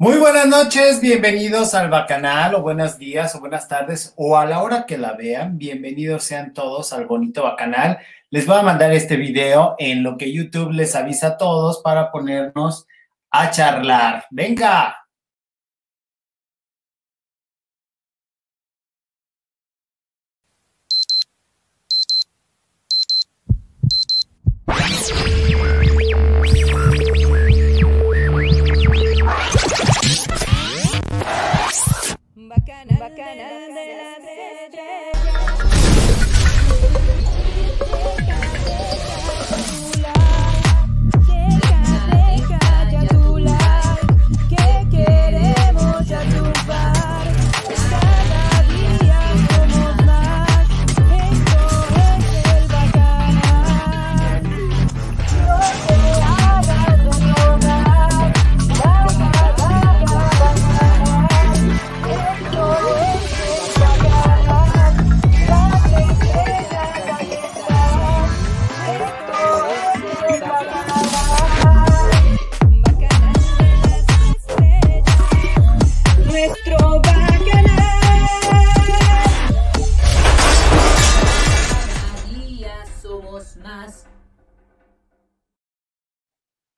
Muy buenas noches, bienvenidos al Bacanal, o buenos días, o buenas tardes, o a la hora que la vean. Bienvenidos sean todos al bonito Bacanal. Les voy a mandar este video en lo que YouTube les avisa a todos para ponernos a charlar. ¡Venga! Bacanal, bacanal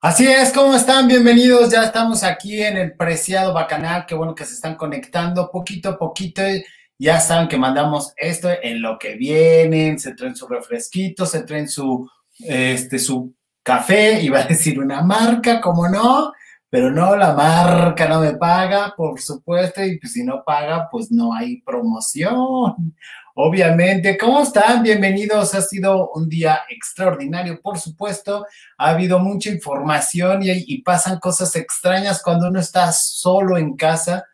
Así es, ¿cómo están? Bienvenidos, ya estamos aquí en el preciado Bacanal, qué bueno que se están conectando poquito a poquito, ya saben que mandamos esto en lo que vienen, se traen su refresquito, se traen su, este, su café, iba a decir una marca, como no, pero no, la marca no me paga, por supuesto, y pues si no paga, pues no hay promoción. Obviamente, ¿cómo están? Bienvenidos. Ha sido un día extraordinario, por supuesto. Ha habido mucha información y, pasan cosas extrañas cuando uno está solo en casa.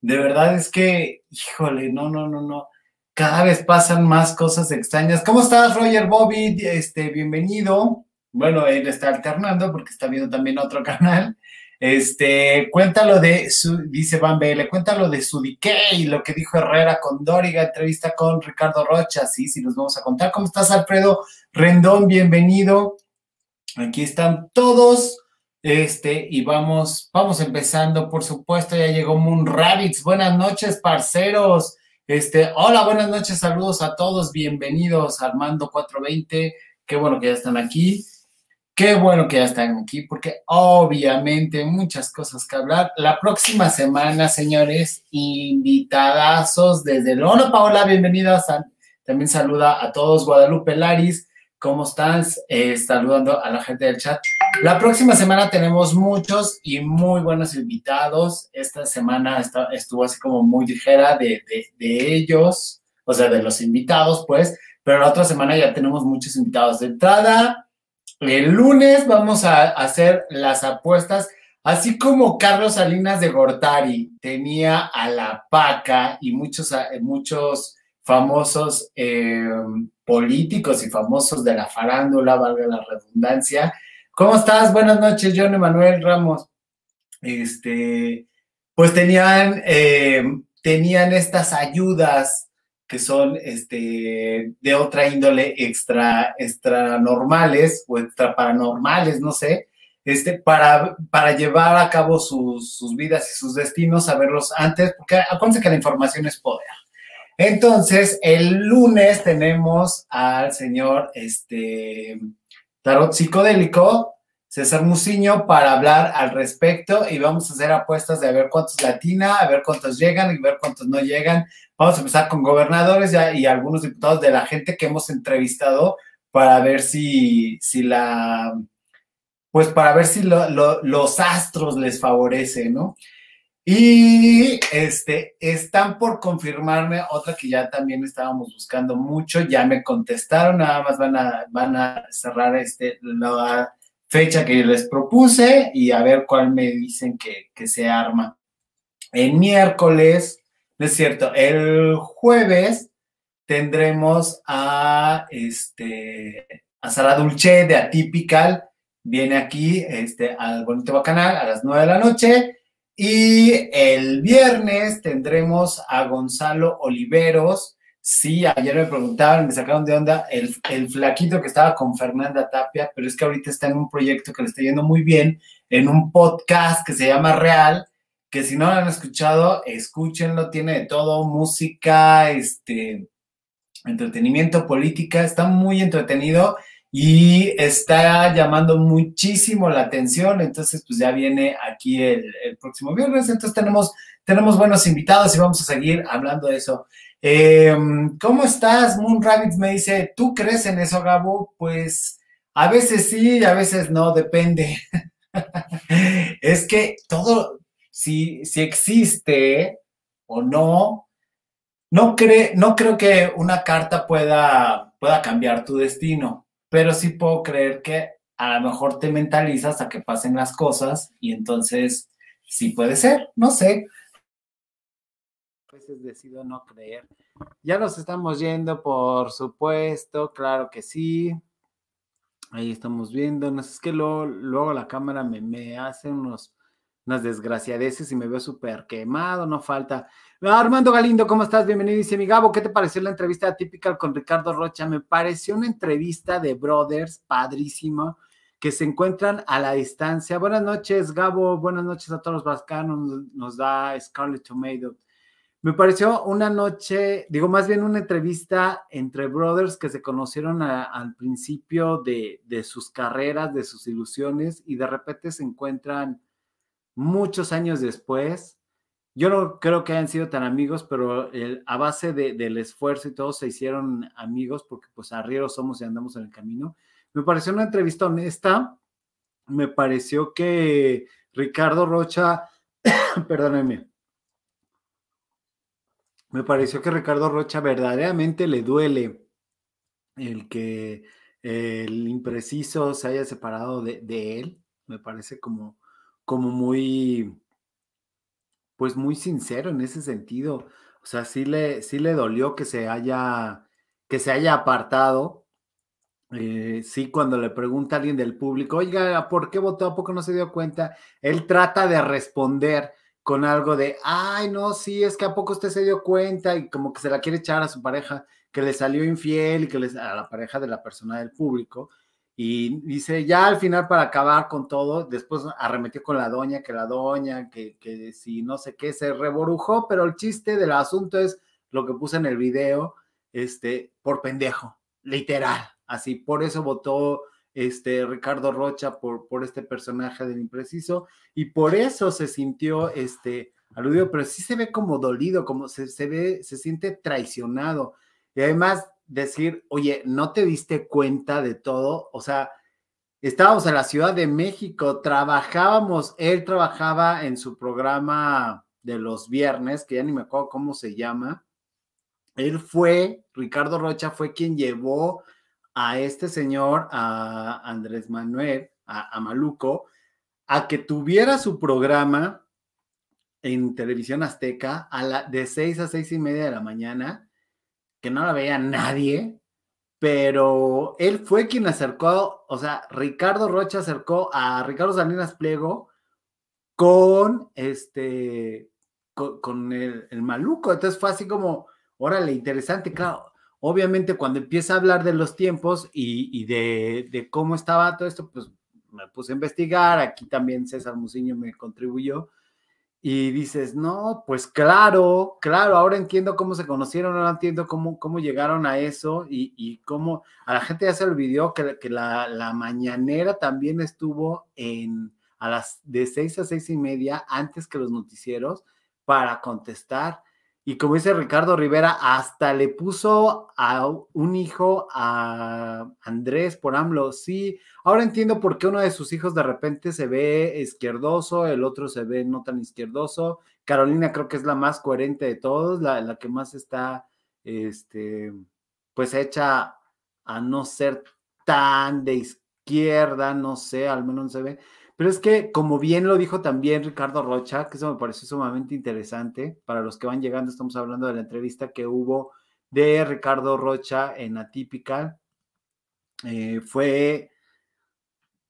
De verdad es que, híjole, no, no, no, no. Cada vez pasan más cosas extrañas. ¿Cómo estás, Roger Bobby? Este, bienvenido. Bueno, él está alternando porque está viendo también otro canal. Este, cuéntalo de su, dice Van Bele, cuéntalo de su decay, lo que dijo Herrera con Dóriga, entrevista con Ricardo Rocha, sí, sí, los vamos a contar. ¿Cómo estás, Alfredo Rendón? Bienvenido. Aquí están todos. Este, y vamos, vamos empezando, por supuesto, ya llegó Moon Rabbits. Buenas noches, parceros. Este, hola, buenas noches, saludos a todos, bienvenidos, Armando 420. Qué bueno que ya están aquí. Qué bueno que ya están aquí, porque obviamente muchas cosas que hablar. La próxima semana, señores, invitadazos desde el... Hola, Paola, bienvenida. También saluda a todos. Guadalupe Laris, ¿cómo estás? Eh, saludando a la gente del chat. La próxima semana tenemos muchos y muy buenos invitados. Esta semana estuvo así como muy ligera de, de- de ellos, o sea, de los invitados, pues, pero la otra semana ya tenemos muchos invitados de entrada. El lunes vamos a hacer las apuestas, así como Carlos Salinas de Gortari tenía a la Paca y muchos, eh, muchos famosos eh, políticos y famosos de la farándula, valga la redundancia. ¿Cómo estás? Buenas noches, John Emanuel Ramos. Este, pues tenían, eh, tenían estas ayudas que son este, de otra índole extra, extra normales o extra paranormales, no sé, este, para, para llevar a cabo sus, sus vidas y sus destinos, saberlos antes, porque acuérdense que la información es poder. Entonces, el lunes tenemos al señor este, Tarot Psicodélico, César Muciño, para hablar al respecto y vamos a hacer apuestas de a ver cuántos latina, a ver cuántos llegan y ver cuántos no llegan. Vamos a empezar con gobernadores y algunos diputados de la gente que hemos entrevistado para ver si, si la, pues para ver si lo- lo- los astros les favorece, ¿no? Y este, están por confirmarme otra que ya también estábamos buscando mucho, ya me contestaron, nada más van a, van a cerrar este, la fecha que les propuse y a ver cuál me dicen que, que se arma. El miércoles, no es cierto, el jueves tendremos a, este, a Sara Dulce de Atypical, viene aquí este, al Bonito Bacanal a las 9 de la noche. Y el viernes tendremos a Gonzalo Oliveros. Sí, ayer me preguntaban, me sacaron de onda el, el flaquito que estaba con Fernanda Tapia, pero es que ahorita está en un proyecto que le está yendo muy bien, en un podcast que se llama Real, que si no lo han escuchado, escúchenlo, tiene de todo, música, este, entretenimiento, política, está muy entretenido y está llamando muchísimo la atención, entonces pues ya viene aquí el, próximo viernes, entonces tenemos, tenemos buenos invitados y vamos a seguir hablando de eso. Eh, ¿Cómo estás? Moon Rabbit me dice, ¿tú crees en eso, Gabo? Pues a veces sí, a veces no, depende. es que todo, si, si existe o no, no, cree, no creo que una carta pueda, pueda cambiar tu destino, pero sí puedo creer que a lo mejor te mentalizas a que pasen las cosas y entonces sí puede ser, no sé. Veces decido no creer. Ya nos estamos yendo, por supuesto, claro que sí. Ahí estamos viendo. No es que luego, la cámara me, me hace unos, unas desgraciadeces y me veo súper quemado, no falta. Armando Galindo, ¿cómo estás? Bienvenido. Dice mi Gabo, ¿qué te pareció la entrevista típica con Ricardo Rocha? Me pareció una entrevista de brothers, padrísima, que se encuentran a la distancia. Buenas noches, Gabo. Buenas noches a todos los vascanos. Nos, nos da Scarlett Tomato. Me pareció una noche, digo más bien una entrevista entre brothers que se conocieron a, al principio de, sus carreras, de sus ilusiones y de repente se encuentran muchos años después. Yo no creo que hayan sido tan amigos, pero a base de, del esfuerzo y todo se hicieron amigos porque pues arrieros somos y andamos en el camino. Me pareció una entrevista honesta. Me pareció que Ricardo Rocha, perdónenme, me pareció que Ricardo Rocha verdaderamente le duele el que el impreciso se haya separado de, él. Me parece como, como muy, pues muy sincero en ese sentido. O sea, sí le, sí le dolió que se haya, que se haya apartado. Eh, sí, cuando le pregunta a alguien del público, oiga, ¿por qué votó? ¿A poco no se dio cuenta? Él trata de responder con algo de, ay, no, sí, es que a poco usted se dio cuenta y como que se la quiere echar a su pareja que le salió infiel y que les, a la pareja de la persona del público. Y dice, ya al final para acabar con todo, después arremetió con la doña, que la doña, que, que si no sé qué, se reborujó, pero el chiste del asunto es lo que puse en el video, este, por pendejo, literal, así, por eso votó este, Ricardo Rocha por, por este personaje del impreciso y por eso se sintió este, aludido, pero sí se ve como dolido, como se, se ve, se siente traicionado. Y además decir, oye, ¿no te diste cuenta de todo? O sea, estábamos en la Ciudad de México, trabajábamos, él trabajaba en su programa de los viernes, que ya ni me acuerdo cómo se llama. Él fue, Ricardo Rocha fue quien llevó a este señor, a Andrés Manuel, a, Maluco, a que tuviera su programa en televisión azteca a la, de seis a seis y media de la mañana, que no la veía nadie, pero él fue quien acercó, o sea, Ricardo Rocha acercó a Ricardo Salinas Pliego con este, con, con el, el, Maluco, entonces fue así como, órale, interesante, claro, obviamente cuando empieza a hablar de los tiempos y, de, cómo estaba todo esto, pues me puse a investigar, aquí también César Muciño me contribuyó, y dices, no, pues claro, claro, ahora entiendo cómo se conocieron, ahora entiendo cómo, llegaron a eso y, y cómo a la gente ya se olvidó que, que la, la, mañanera también estuvo en a las de seis a seis y media antes que los noticieros para contestar. Y como dice Ricardo Rivera, hasta le puso a un hijo a Andrés por AMLO. Sí, ahora entiendo por qué uno de sus hijos de repente se ve izquierdoso, el otro se ve no tan izquierdoso. Carolina creo que es la más coherente de todos, la, la que más está, este, pues hecha a no ser tan de izquierda, no sé, al menos se ve. Pero es que, como bien lo dijo también Ricardo Rocha, que eso me pareció sumamente interesante, para los que van llegando, estamos hablando de la entrevista que hubo de Ricardo Rocha en Atípica. Eh, fue,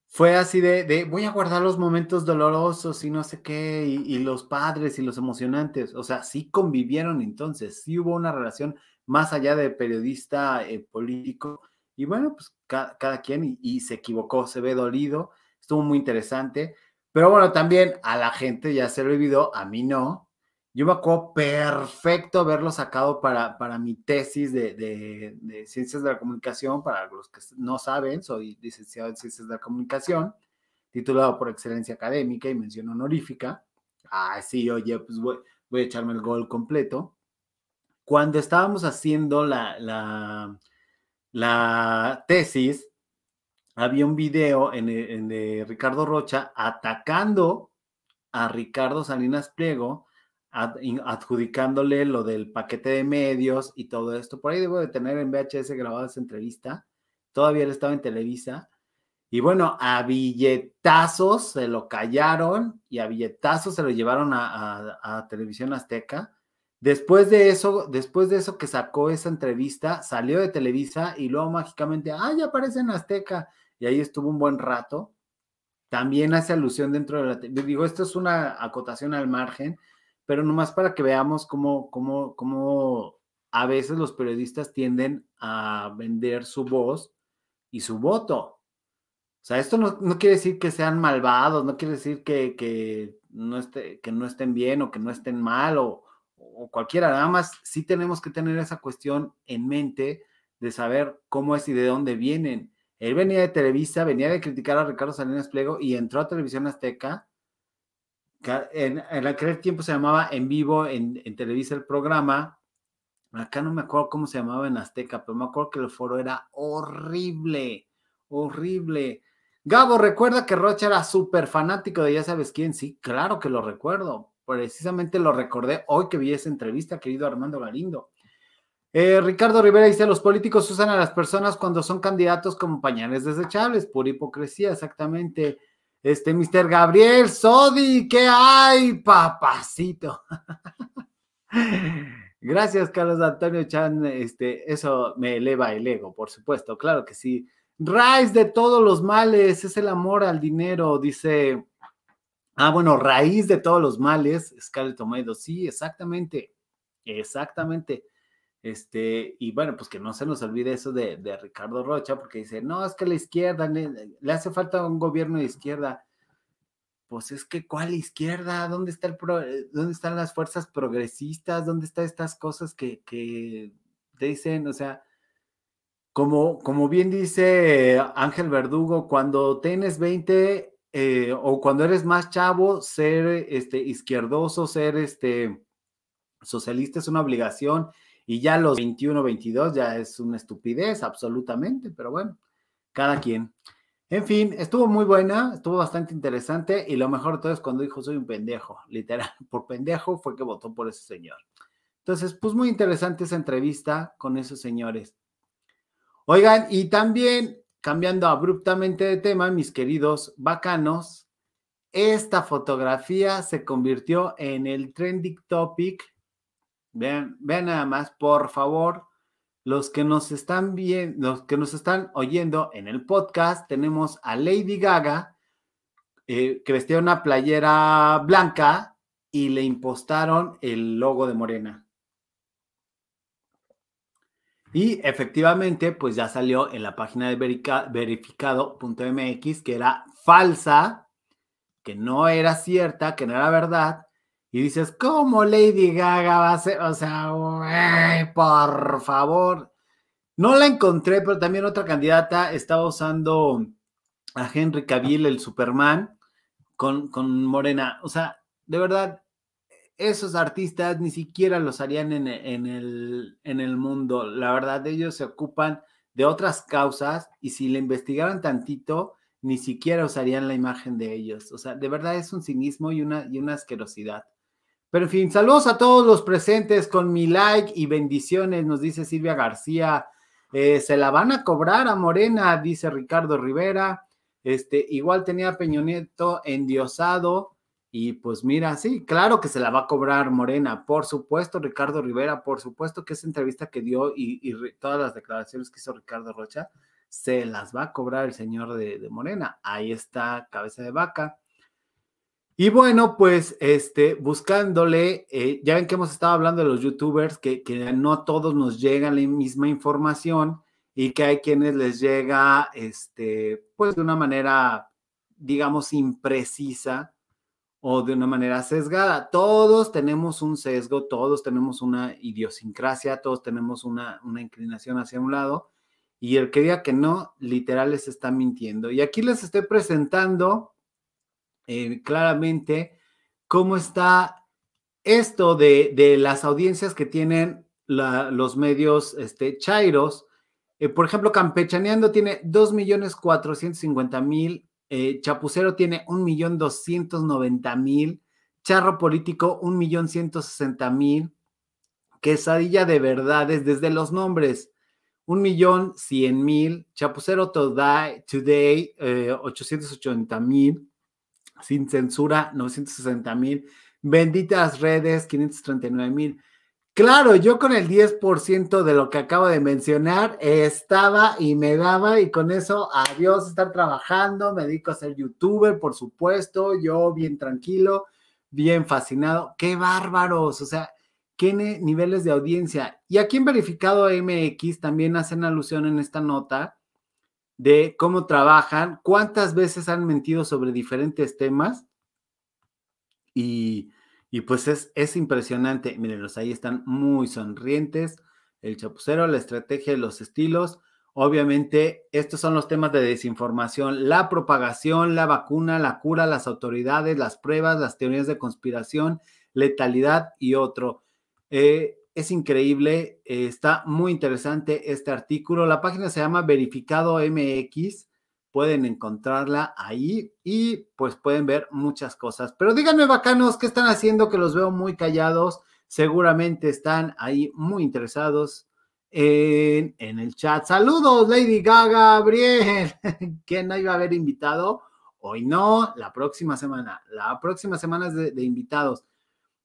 fue así de, de, voy a guardar los momentos dolorosos y no sé qué, y, y, los padres y los emocionantes. O sea, sí convivieron entonces, sí hubo una relación más allá de periodista eh, político. Y bueno, pues cada, cada quien y, y se equivocó, se ve dolido estuvo muy interesante. Pero bueno, también a la gente ya se le olvidó, a mí no. Yo me acuerdo perfecto haberlo sacado para, para mi tesis de, de- Ciencias de la Comunicación. Para los que no saben, soy licenciado en Ciencias de la Comunicación, titulado por excelencia académica y mención honorífica. Ah, sí, oye, pues voy, voy a echarme el gol completo. Cuando estábamos haciendo la, la, la tesis, había un video en, de- en de Ricardo Rocha atacando a Ricardo Salinas Pliego, adjudicándole lo del paquete de medios y todo esto. Por ahí debo de tener en VHS grabada esa entrevista. Todavía él estaba en Televisa. Y bueno, a billetazos se lo callaron y a billetazos se lo llevaron a, a- a Televisión Azteca. Después de eso, después de eso que sacó esa entrevista, salió de Televisa y luego mágicamente, ah, ya aparece en Azteca. Y ahí estuvo un buen rato. También hace alusión dentro de la... Digo, esto es una acotación al margen, pero nomás para que veamos cómo, cómo, cómo a veces los periodistas tienden a vender su voz y su voto. O sea, esto no, no quiere decir que sean malvados, no quiere decir que, que, no esté, que no estén bien o que no estén mal o, o cualquiera. Nada más sí tenemos que tener esa cuestión en mente de saber cómo es y de dónde vienen. Él venía de Televisa, venía de criticar a Ricardo Salinas Pliego y entró a Televisión Azteca. Ca- En, aquel tiempo se llamaba En Vivo en, en Televisa el programa. Acá no me acuerdo cómo se llamaba en Azteca, pero me acuerdo que el foro era horrible, horrible. Gabo, recuerda que Rocha era súper fanático de ya sabes quién. Sí, claro que lo recuerdo. Precisamente lo recordé hoy que vi esa entrevista, querido Armando Galindo. Eh, Ricardo Rivera dice: Los políticos usan a las personas cuando son candidatos como pañales desechables, pura hipocresía, exactamente. Este, Mr. Gabriel Sodi, ¿qué hay, papacito? Gracias, Carlos Antonio Chan. Este, eso me eleva el ego, por supuesto, claro que sí. Raíz de todos los males es el amor al dinero, dice. Ah, bueno, raíz de todos los males, Scarlett Tomedo. Sí, exactamente. Exactamente. Este, y bueno, pues que no se nos olvide eso de, de Ricardo Rocha, porque dice, no, es que la izquierda le, le hace falta un gobierno de izquierda. Pues es que, ¿cuál izquierda? ¿Dónde, está el pro- eh, ¿Dónde están las fuerzas progresistas? ¿Dónde están estas cosas que, que te dicen? O sea, como, como bien dice Ángel Verdugo, cuando tienes 20 eh, o cuando eres más chavo, ser este, izquierdoso, ser este, socialista es una obligación y ya los 21, 22 ya es una estupidez, absolutamente, pero bueno, cada quien. En fin, estuvo muy buena, estuvo bastante interesante y lo mejor de todo es cuando dijo soy un pendejo, literal, por pendejo fue que votó por ese señor. Entonces, pues muy interesante esa entrevista con esos señores. Oigan, y también cambiando abruptamente de tema, mis queridos bacanos, esta fotografía se convirtió en el trending topic. Vean, nada más, por favor, los que nos están viendo, los que nos están oyendo en el podcast, tenemos a Lady Gaga, eh, que vestía una playera blanca y le impostaron el logo de Morena. Y efectivamente, pues ya salió en la página de verificado.mx que era falsa, que no era cierta, que no era verdad. Y dices, ¿cómo Lady Gaga va a ser? O sea, por favor. No la encontré, pero también otra candidata estaba usando a Henry Cavill, el Superman, con, con Morena. O sea, de verdad, esos artistas ni siquiera los harían en, en el, en el mundo. La verdad, ellos se ocupan de otras causas y si le investigaran tantito, ni siquiera usarían la imagen de ellos. O sea, de verdad es un cinismo y una, y una asquerosidad. Pero en fin, saludos a todos los presentes con mi like y bendiciones, nos dice Silvia García. Eh, se la van a cobrar a Morena, dice Ricardo Rivera. Este, igual tenía a Peña Nieto endiosado. Y pues mira, sí, claro que se la va a cobrar Morena, por supuesto, Ricardo Rivera, por supuesto que esa entrevista que dio y, todas las declaraciones que hizo Ricardo Rocha, se las va a cobrar el señor de Morena. Ahí está, cabeza de vaca. Y bueno, pues este, buscándole, eh, ya ven que hemos estado hablando de los youtubers, que, que no todos nos llega la misma información y que hay quienes les llega, este, pues de una manera digamos, imprecisa o de una manera sesgada. Todos tenemos un sesgo, todos tenemos una idiosincrasia, todos tenemos una, una inclinación hacia un lado y el que diga que no, literal les está mintiendo. Y aquí les estoy presentando eh, claramente cómo está esto de, de las audiencias que tienen los medios este, chairos. Eh, por ejemplo, Campechaneando tiene 2.450.000, eh, Chapucero tiene 1.290.000, Charro Político 1.160.000, Quesadilla de Verdades, desde los nombres, 1.100.000, Chapucero Today, Today eh, 880.000, Sin Censura 960.000, Benditas Redes 539.000. Claro, yo con el 10% de lo que acabo de mencionar estaba y me daba y con eso adiós estar trabajando, me dedico a ser youtuber, por supuesto, yo bien tranquilo, bien fascinado, qué bárbaros, o sea, qué niveles de audiencia. Y aquí en Verificado MX también hacen alusión en esta nota de cómo trabajan, cuántas veces han mentido sobre diferentes temas y, y pues es, es impresionante. Mírenlos, ahí están muy sonrientes. El chapucero, la estrategia y los estilos. Obviamente, estos son los temas de desinformación, la propagación, la vacuna, la cura, las autoridades, las pruebas, las teorías de conspiración, letalidad y otro. Eh, es increíble, eh, está muy interesante este artículo. La página se llama Verificado MX pueden encontrarla ahí y pues pueden ver muchas cosas. Pero díganme, bacanos, ¿qué están haciendo? Que los veo muy callados. Seguramente están ahí muy interesados en, el chat. Saludos, Lady Gaga, Gabriel. ¿Quién no iba a haber invitado? Hoy no, la próxima semana. La próxima semana de invitados.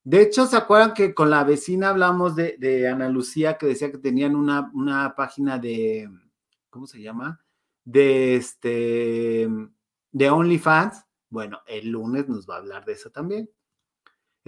De hecho, ¿se acuerdan que con la vecina hablamos de, Ana Lucía que decía que tenían una, una página de, ¿cómo se llama? de este de OnlyFans. Bueno, el lunes nos va a hablar de eso también.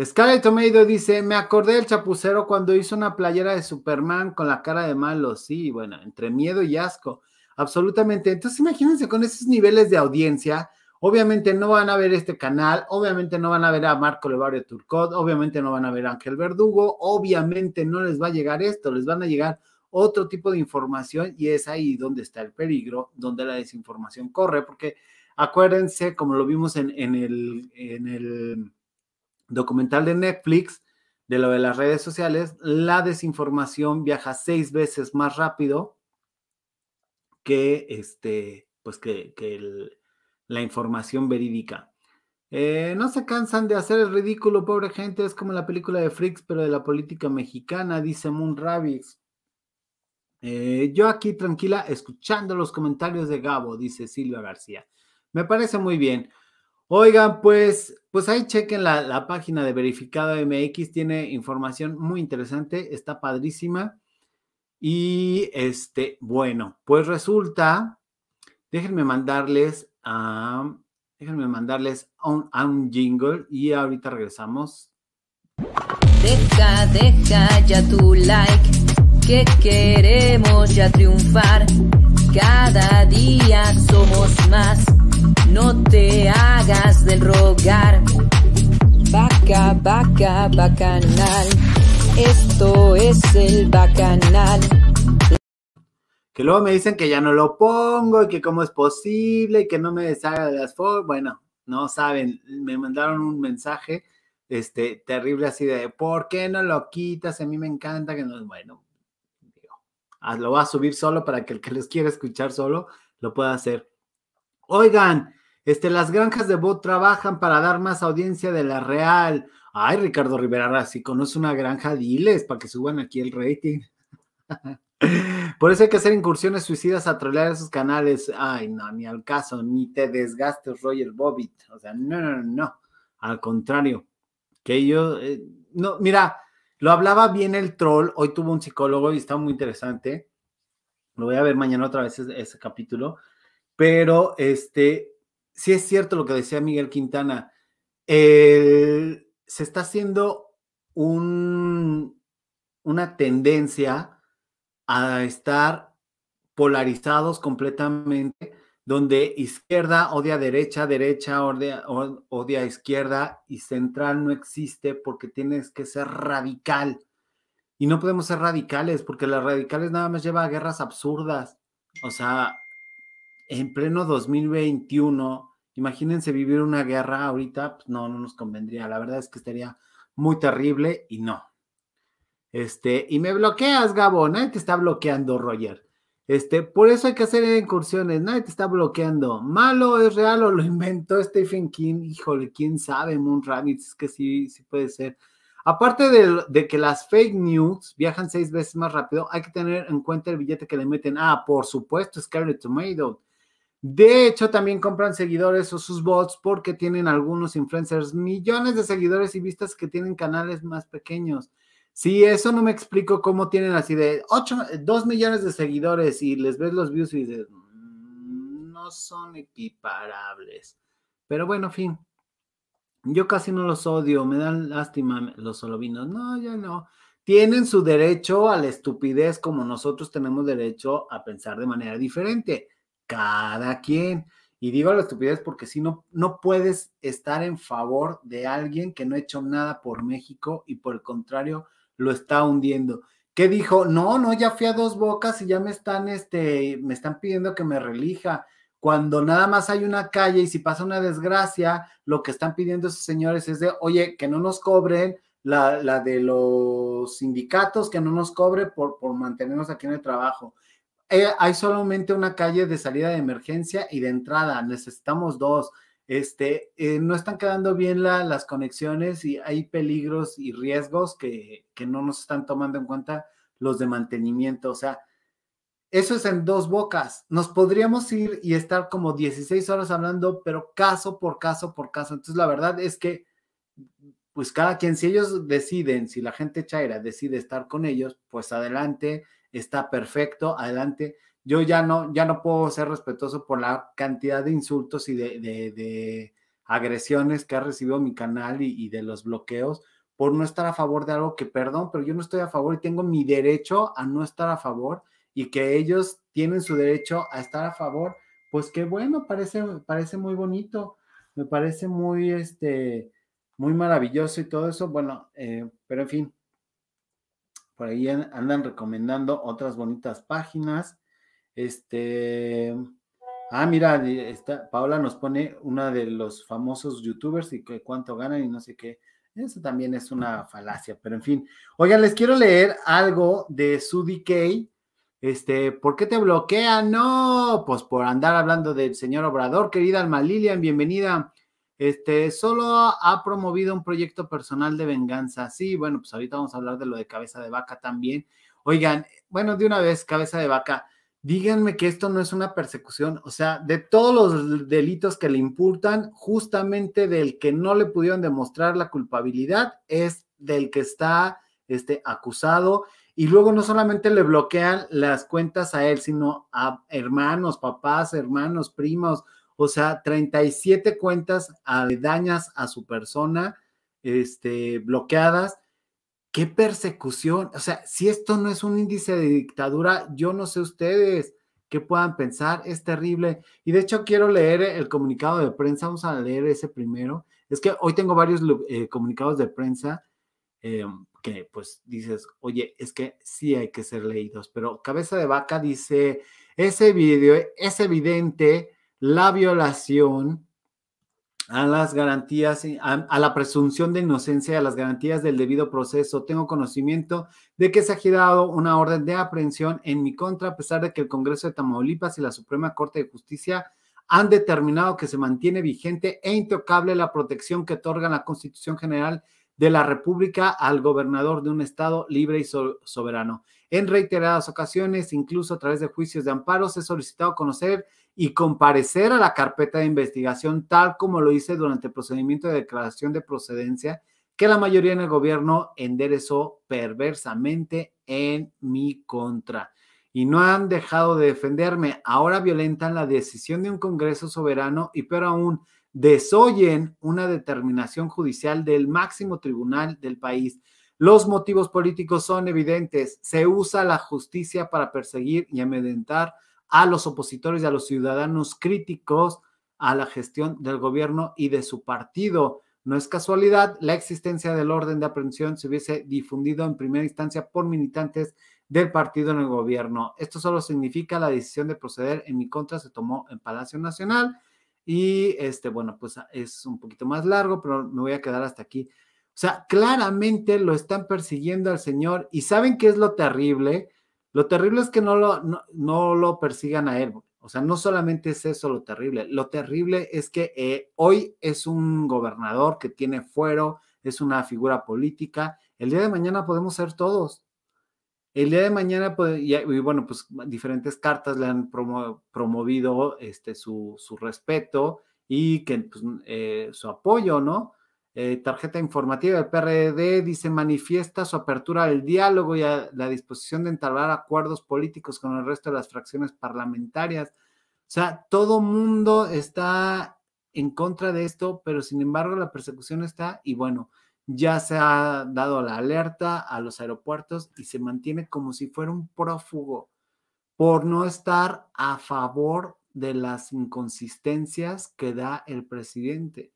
Scarlett Tomato dice: Me acordé del chapucero cuando hizo una playera de Superman con la cara de malo. Sí, bueno, entre miedo y asco. Absolutamente. Entonces, imagínense con esos niveles de audiencia. Obviamente no van a ver este canal, obviamente no van a ver a Marco Levario Turcot, obviamente no van a ver a Ángel Verdugo, obviamente no les va a llegar esto, les van a llegar otro tipo de información y es ahí donde está el peligro, donde la desinformación corre, porque acuérdense, como lo vimos en, en, el, en el documental de Netflix, de lo de las redes sociales, la desinformación viaja seis veces más rápido que, este, pues que, que el, la información verídica. Eh, no se cansan de hacer el ridículo, pobre gente, es como la película de Freaks, pero de la política mexicana, dice Moon Rabbits. Eh, yo aquí tranquila, escuchando los comentarios de Gabo, dice Silvia García. Me parece muy bien. Oigan, pues, pues ahí chequen la, la, página de Verificado MX, tiene información muy interesante, está padrísima. Y este, bueno, pues resulta, déjenme mandarles a, déjenme mandarles un, a un jingle y ahorita regresamos. Deja, deja ya tu like, que queremos ya triunfar. Cada día somos más, no te hagas del rogar. Vaca, vaca, bacanal, esto es el bacanal. Que luego me dicen que ya no lo pongo y que cómo es posible y que no me deshaga de las fotos. Bueno, no saben, me mandaron un mensaje este, terrible así de, ¿por qué no lo quitas? A mí me encanta que no, bueno, digo, lo voy a subir solo para que el que les quiera escuchar solo lo pueda hacer. Oigan, este, las granjas de bot trabajan para dar más audiencia de la real. Ay, Ricardo Rivera, si conoce una granja, diles para que suban aquí el rating. Por eso hay que hacer incursiones suicidas a trolear esos canales. Ay, no, ni al caso, ni te desgastes, Roger Bobbitt. O sea, no, no, no. Al contrario, que yo, eh, no, mira, lo hablaba bien el troll. Hoy tuvo un psicólogo y está muy interesante. Lo voy a ver mañana otra vez ese, ese capítulo. Pero este, sí es cierto lo que decía Miguel Quintana. El, se está haciendo un, una tendencia a estar polarizados completamente donde izquierda odia derecha, derecha odia, odia izquierda y central no existe porque tienes que ser radical. Y no podemos ser radicales porque las radicales nada más lleva a guerras absurdas. O sea, en pleno 2021, imagínense vivir una guerra ahorita, pues no, no nos convendría. La verdad es que estaría muy terrible y no. Este, y me bloqueas, Gabo, nadie te está bloqueando, Roger. Este, por eso hay que hacer incursiones, nadie te está bloqueando. Malo es real o lo inventó Stephen King, híjole, quién sabe, Moon Rabbit, es que sí, sí puede ser. Aparte de, de que las fake news viajan seis veces más rápido, hay que tener en cuenta el billete que le meten. Ah, por supuesto, Scarlet Tomato. De hecho, también compran seguidores o sus bots porque tienen algunos influencers millones de seguidores y vistas que tienen canales más pequeños. Sí, eso no me explico cómo tienen así de 8, 2 millones de seguidores y les ves los views y dices, "Mm, no son equiparables. Pero bueno, fin. Yo casi no los odio, me dan lástima los solovinos. No, ya no. Tienen su derecho a la estupidez como nosotros tenemos derecho a pensar de manera diferente. Cada quien. Y digo la estupidez porque si no, no puedes estar en favor de alguien que no ha hecho nada por México y por el contrario lo está hundiendo. ¿Qué dijo? No, no, ya fui a dos bocas y ya me están, este, me están pidiendo que me relija. Cuando nada más hay una calle y si pasa una desgracia, lo que están pidiendo esos señores es de, oye, que no nos cobren la, la de los sindicatos, que no nos cobre por, por mantenernos aquí en el trabajo. Eh, hay solamente una calle de salida de emergencia y de entrada, necesitamos dos. Este, eh, no están quedando bien la- las conexiones y hay peligros y riesgos que, que no nos están tomando en cuenta los de mantenimiento. O sea, eso es en dos bocas. Nos podríamos ir y estar como 16 horas hablando, pero caso por caso por caso. Entonces, la verdad es que, pues cada quien, si ellos deciden, si la gente chaira decide estar con ellos, pues adelante, está perfecto, adelante. Yo ya no, ya no puedo ser respetuoso por la cantidad de insultos y de, de- agresiones que ha recibido mi canal y, de los bloqueos por no estar a favor de algo que, perdón, pero yo no estoy a favor y tengo mi derecho a no estar a favor y que ellos tienen su derecho a estar a favor, pues qué bueno, parece, parece muy bonito, me parece muy, este, muy maravilloso y todo eso, bueno, eh, pero en fin, por ahí an- andan recomendando otras bonitas páginas, este, ah, mira, está, Paola nos pone una de los famosos youtubers y que cuánto ganan y no sé qué, eso también es una falacia, pero en fin, oigan, les quiero leer algo de su DK, este, ¿por qué te bloquea? No, pues por andar hablando del señor Obrador, querida Alma Lilian, bienvenida. Este, solo ha promovido un proyecto personal de venganza. Sí, bueno, pues ahorita vamos a hablar de lo de cabeza de vaca también. Oigan, bueno, de una vez, cabeza de vaca, díganme que esto no es una persecución. O sea, de todos los delitos que le imputan, justamente del que no le pudieron demostrar la culpabilidad es del que está este, acusado y luego no solamente le bloquean las cuentas a él, sino a hermanos, papás, hermanos, primos, o sea, 37 cuentas aledañas a su persona, este, bloqueadas. ¿Qué persecución? O sea, si esto no es un índice de dictadura, yo no sé ustedes qué puedan pensar, es terrible. Y de hecho quiero leer el comunicado de prensa, vamos a leer ese primero. Es que hoy tengo varios eh, comunicados de prensa eh, que pues dices, oye, es que sí hay que ser leídos, pero Cabeza de Vaca dice, ese video es evidente la violación a las garantías, a, a, la presunción de inocencia, a las garantías del debido proceso. Tengo conocimiento de que se ha girado una orden de aprehensión en mi contra, a pesar de que el Congreso de Tamaulipas y la Suprema Corte de Justicia han determinado que se mantiene vigente e intocable la protección que otorga la Constitución General de la República al gobernador de un Estado libre y so soberano. En reiteradas ocasiones, incluso a través de juicios de amparo, se ha solicitado conocer y comparecer a la carpeta de investigación, tal como lo hice durante el procedimiento de declaración de procedencia que la mayoría en el gobierno enderezó perversamente en mi contra. Y no han dejado de defenderme. Ahora violentan la decisión de un Congreso soberano y peor aún, desoyen una determinación judicial del máximo tribunal del país. Los motivos políticos son evidentes. Se usa la justicia para perseguir y amedrentar a los opositores y a los ciudadanos críticos a la gestión del gobierno y de su partido. No es casualidad, la existencia del orden de aprehensión se hubiese difundido en primera instancia por militantes del partido en el gobierno. Esto solo significa la decisión de proceder en mi contra se tomó en Palacio Nacional y este, bueno, pues es un poquito más largo, pero me voy a quedar hasta aquí. O sea, claramente lo están persiguiendo al señor y ¿saben qué es lo terrible? Lo terrible es que no lo, no, no lo persigan a él. O sea, no solamente es eso lo terrible, lo terrible es que eh, hoy es un gobernador que tiene fuero, es una figura política. El día de mañana podemos ser todos. El día de mañana, pues, y, bueno, pues diferentes cartas le han promo, promovido este, su, su, respeto y que, pues, eh, su apoyo, ¿no? Eh, tarjeta informativa del PRD dice manifiesta su apertura al diálogo y a la disposición de entablar acuerdos políticos con el resto de las fracciones parlamentarias. O sea, todo mundo está en contra de esto, pero sin embargo la persecución está y bueno, ya se ha dado la alerta a los aeropuertos y se mantiene como si fuera un prófugo por no estar a favor de las inconsistencias que da el presidente.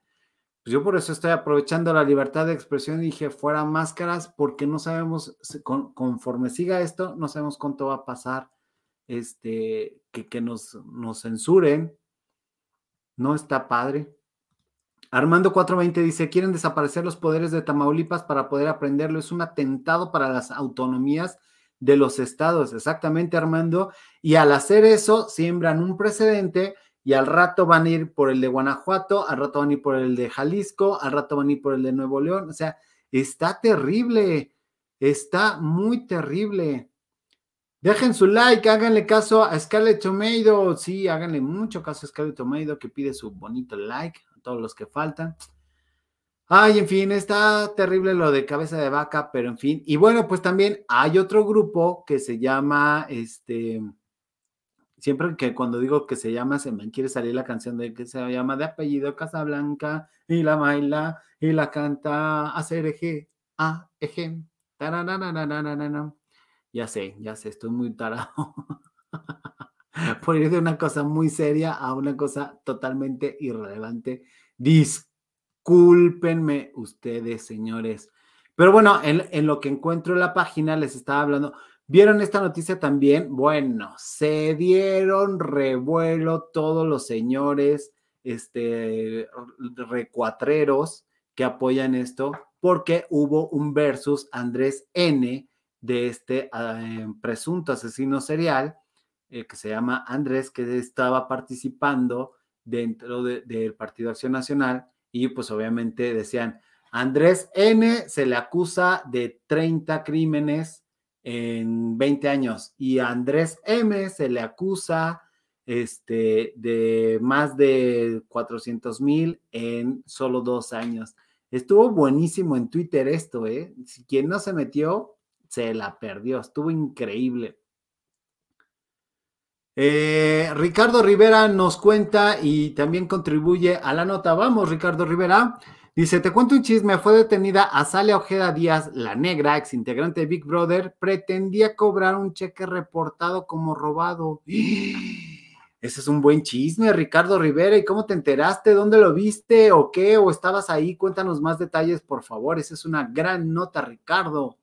Pues yo por eso estoy aprovechando la libertad de expresión y dije fuera máscaras porque no sabemos, conforme siga esto, no sabemos cuánto va a pasar este, que, que nos, nos censuren. No está padre. Armando 420 dice, quieren desaparecer los poderes de Tamaulipas para poder aprenderlo. Es un atentado para las autonomías de los estados. Exactamente, Armando. Y al hacer eso, siembran un precedente y al rato van a ir por el de Guanajuato, al rato van a ir por el de Jalisco, al rato van a ir por el de Nuevo León. O sea, está terrible, está muy terrible. Dejen su like, háganle caso a Scarlett Tomato. Sí, háganle mucho caso a Scarlett Tomato que pide su bonito like todos los que faltan. Ay, en fin, está terrible lo de cabeza de vaca, pero en fin. Y bueno, pues también hay otro grupo que se llama, este, siempre que cuando digo que se llama, se me quiere salir la canción de que se llama de apellido Casablanca y la baila y la canta a eje, a eje, ya sé, ya sé, estoy muy tarado. Por ir de una cosa muy seria a una cosa totalmente irrelevante. Discúlpenme ustedes, señores. Pero bueno, en, lo que encuentro en la página les estaba hablando. ¿Vieron esta noticia también? Bueno, se dieron revuelo todos los señores este, recuatreros que apoyan esto, porque hubo un versus Andrés N de este eh, presunto asesino serial eh, que se llama Andrés, que estaba participando dentro del de, Partido Acción Nacional y pues obviamente decían, Andrés N se le acusa de 30 crímenes en 20 años y a Andrés M se le acusa este, de más de 400 mil en solo dos años. Estuvo buenísimo en Twitter esto, ¿eh? Si quien no se metió, se la perdió. Estuvo increíble. Eh, Ricardo Rivera nos cuenta y también contribuye a la nota. Vamos, Ricardo Rivera. Dice, te cuento un chisme, fue detenida Azalia Ojeda Díaz, la negra, ex integrante de Big Brother, pretendía cobrar un cheque reportado como robado. Ese es un buen chisme, Ricardo Rivera. ¿Y cómo te enteraste? ¿Dónde lo viste o qué? ¿O estabas ahí? Cuéntanos más detalles, por favor. Esa es una gran nota, Ricardo.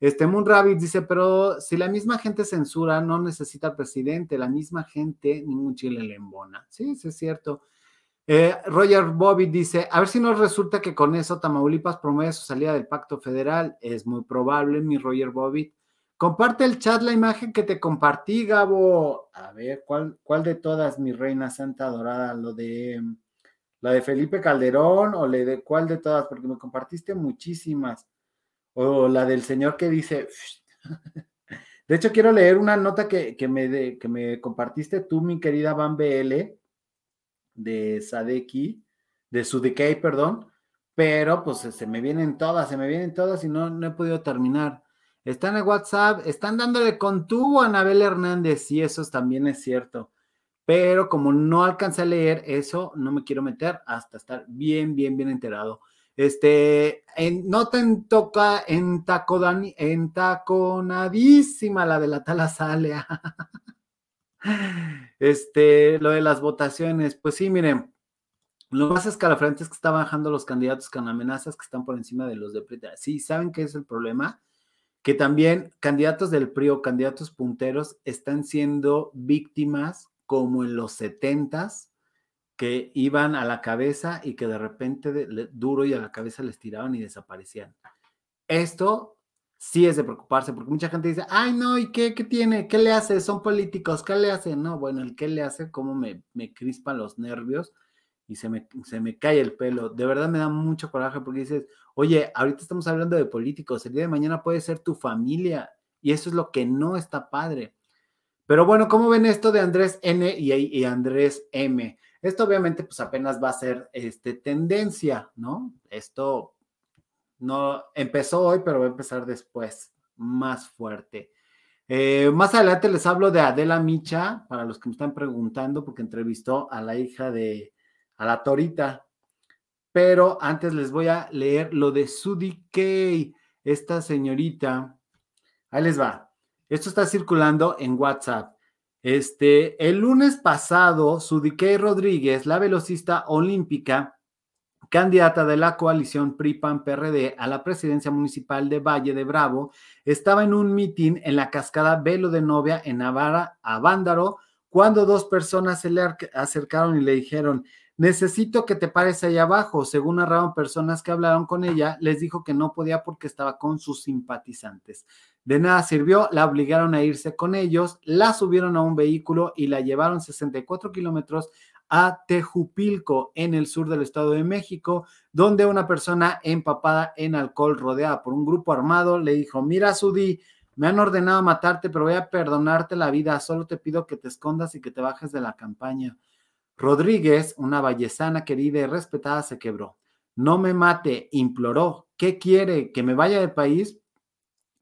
Este Moon Rabbit dice, pero si la misma gente censura, no necesita presidente, la misma gente, ningún chile le embona. Sí, sí es cierto. Eh, Roger Bobby dice, a ver si nos resulta que con eso Tamaulipas promueve su salida del pacto federal. Es muy probable, mi Roger Bobby. Comparte el chat la imagen que te compartí, Gabo. A ver, ¿cuál, cuál de todas, mi reina santa adorada? ¿Lo de la de Felipe Calderón o le de cuál de todas? Porque me compartiste muchísimas. O la del señor que dice... De hecho, quiero leer una nota que, que me, que me compartiste tú, mi querida Van BL de Sadeki, de Sudekei, perdón, pero pues se me vienen todas, se me vienen todas y no, no he podido terminar. Están en WhatsApp, están dándole con tubo a Anabel Hernández, y eso también es cierto. Pero como no alcancé a leer eso, no me quiero meter hasta estar bien, bien, bien enterado. Este, en, nota en toca, en, tacodani, en taconadísima la de la talasalea. Este, lo de las votaciones, pues sí, miren, lo más escalofriante es que están bajando los candidatos con amenazas que están por encima de los de PRI. Sí, ¿saben qué es el problema? Que también candidatos del PRI o candidatos punteros están siendo víctimas como en los setentas, que iban a la cabeza y que de repente de- le- duro y a la cabeza les tiraban y desaparecían. Esto sí es de preocuparse, porque mucha gente dice, ay, no, ¿y qué, qué tiene? ¿Qué le hace? Son políticos, ¿qué le hace? No, bueno, el qué le hace, cómo me, me crispan los nervios y se me, se me cae el pelo. De verdad me da mucho coraje porque dices, oye, ahorita estamos hablando de políticos, el día de mañana puede ser tu familia y eso es lo que no está padre. Pero bueno, ¿cómo ven esto de Andrés N y, y Andrés M? Esto obviamente pues apenas va a ser este, tendencia, ¿no? Esto no empezó hoy, pero va a empezar después, más fuerte. Eh, más adelante les hablo de Adela Micha, para los que me están preguntando, porque entrevistó a la hija de, a la Torita. Pero antes les voy a leer lo de Sudi Kay, esta señorita. Ahí les va. Esto está circulando en WhatsApp. Este, el lunes pasado, Sudikey Rodríguez, la velocista olímpica, candidata de la coalición PRI-PAN-PRD a la presidencia municipal de Valle de Bravo, estaba en un mitin en la cascada Velo de Novia en Navarra, Avándaro, cuando dos personas se le acercaron y le dijeron, necesito que te pares ahí abajo. Según narraron personas que hablaron con ella, les dijo que no podía porque estaba con sus simpatizantes. De nada sirvió, la obligaron a irse con ellos, la subieron a un vehículo y la llevaron 64 kilómetros a Tejupilco, en el sur del Estado de México, donde una persona empapada en alcohol, rodeada por un grupo armado, le dijo, mira, Sudi, me han ordenado matarte, pero voy a perdonarte la vida, solo te pido que te escondas y que te bajes de la campaña. Rodríguez, una vallesana querida y respetada, se quebró. No me mate, imploró. ¿Qué quiere? ¿Que me vaya del país?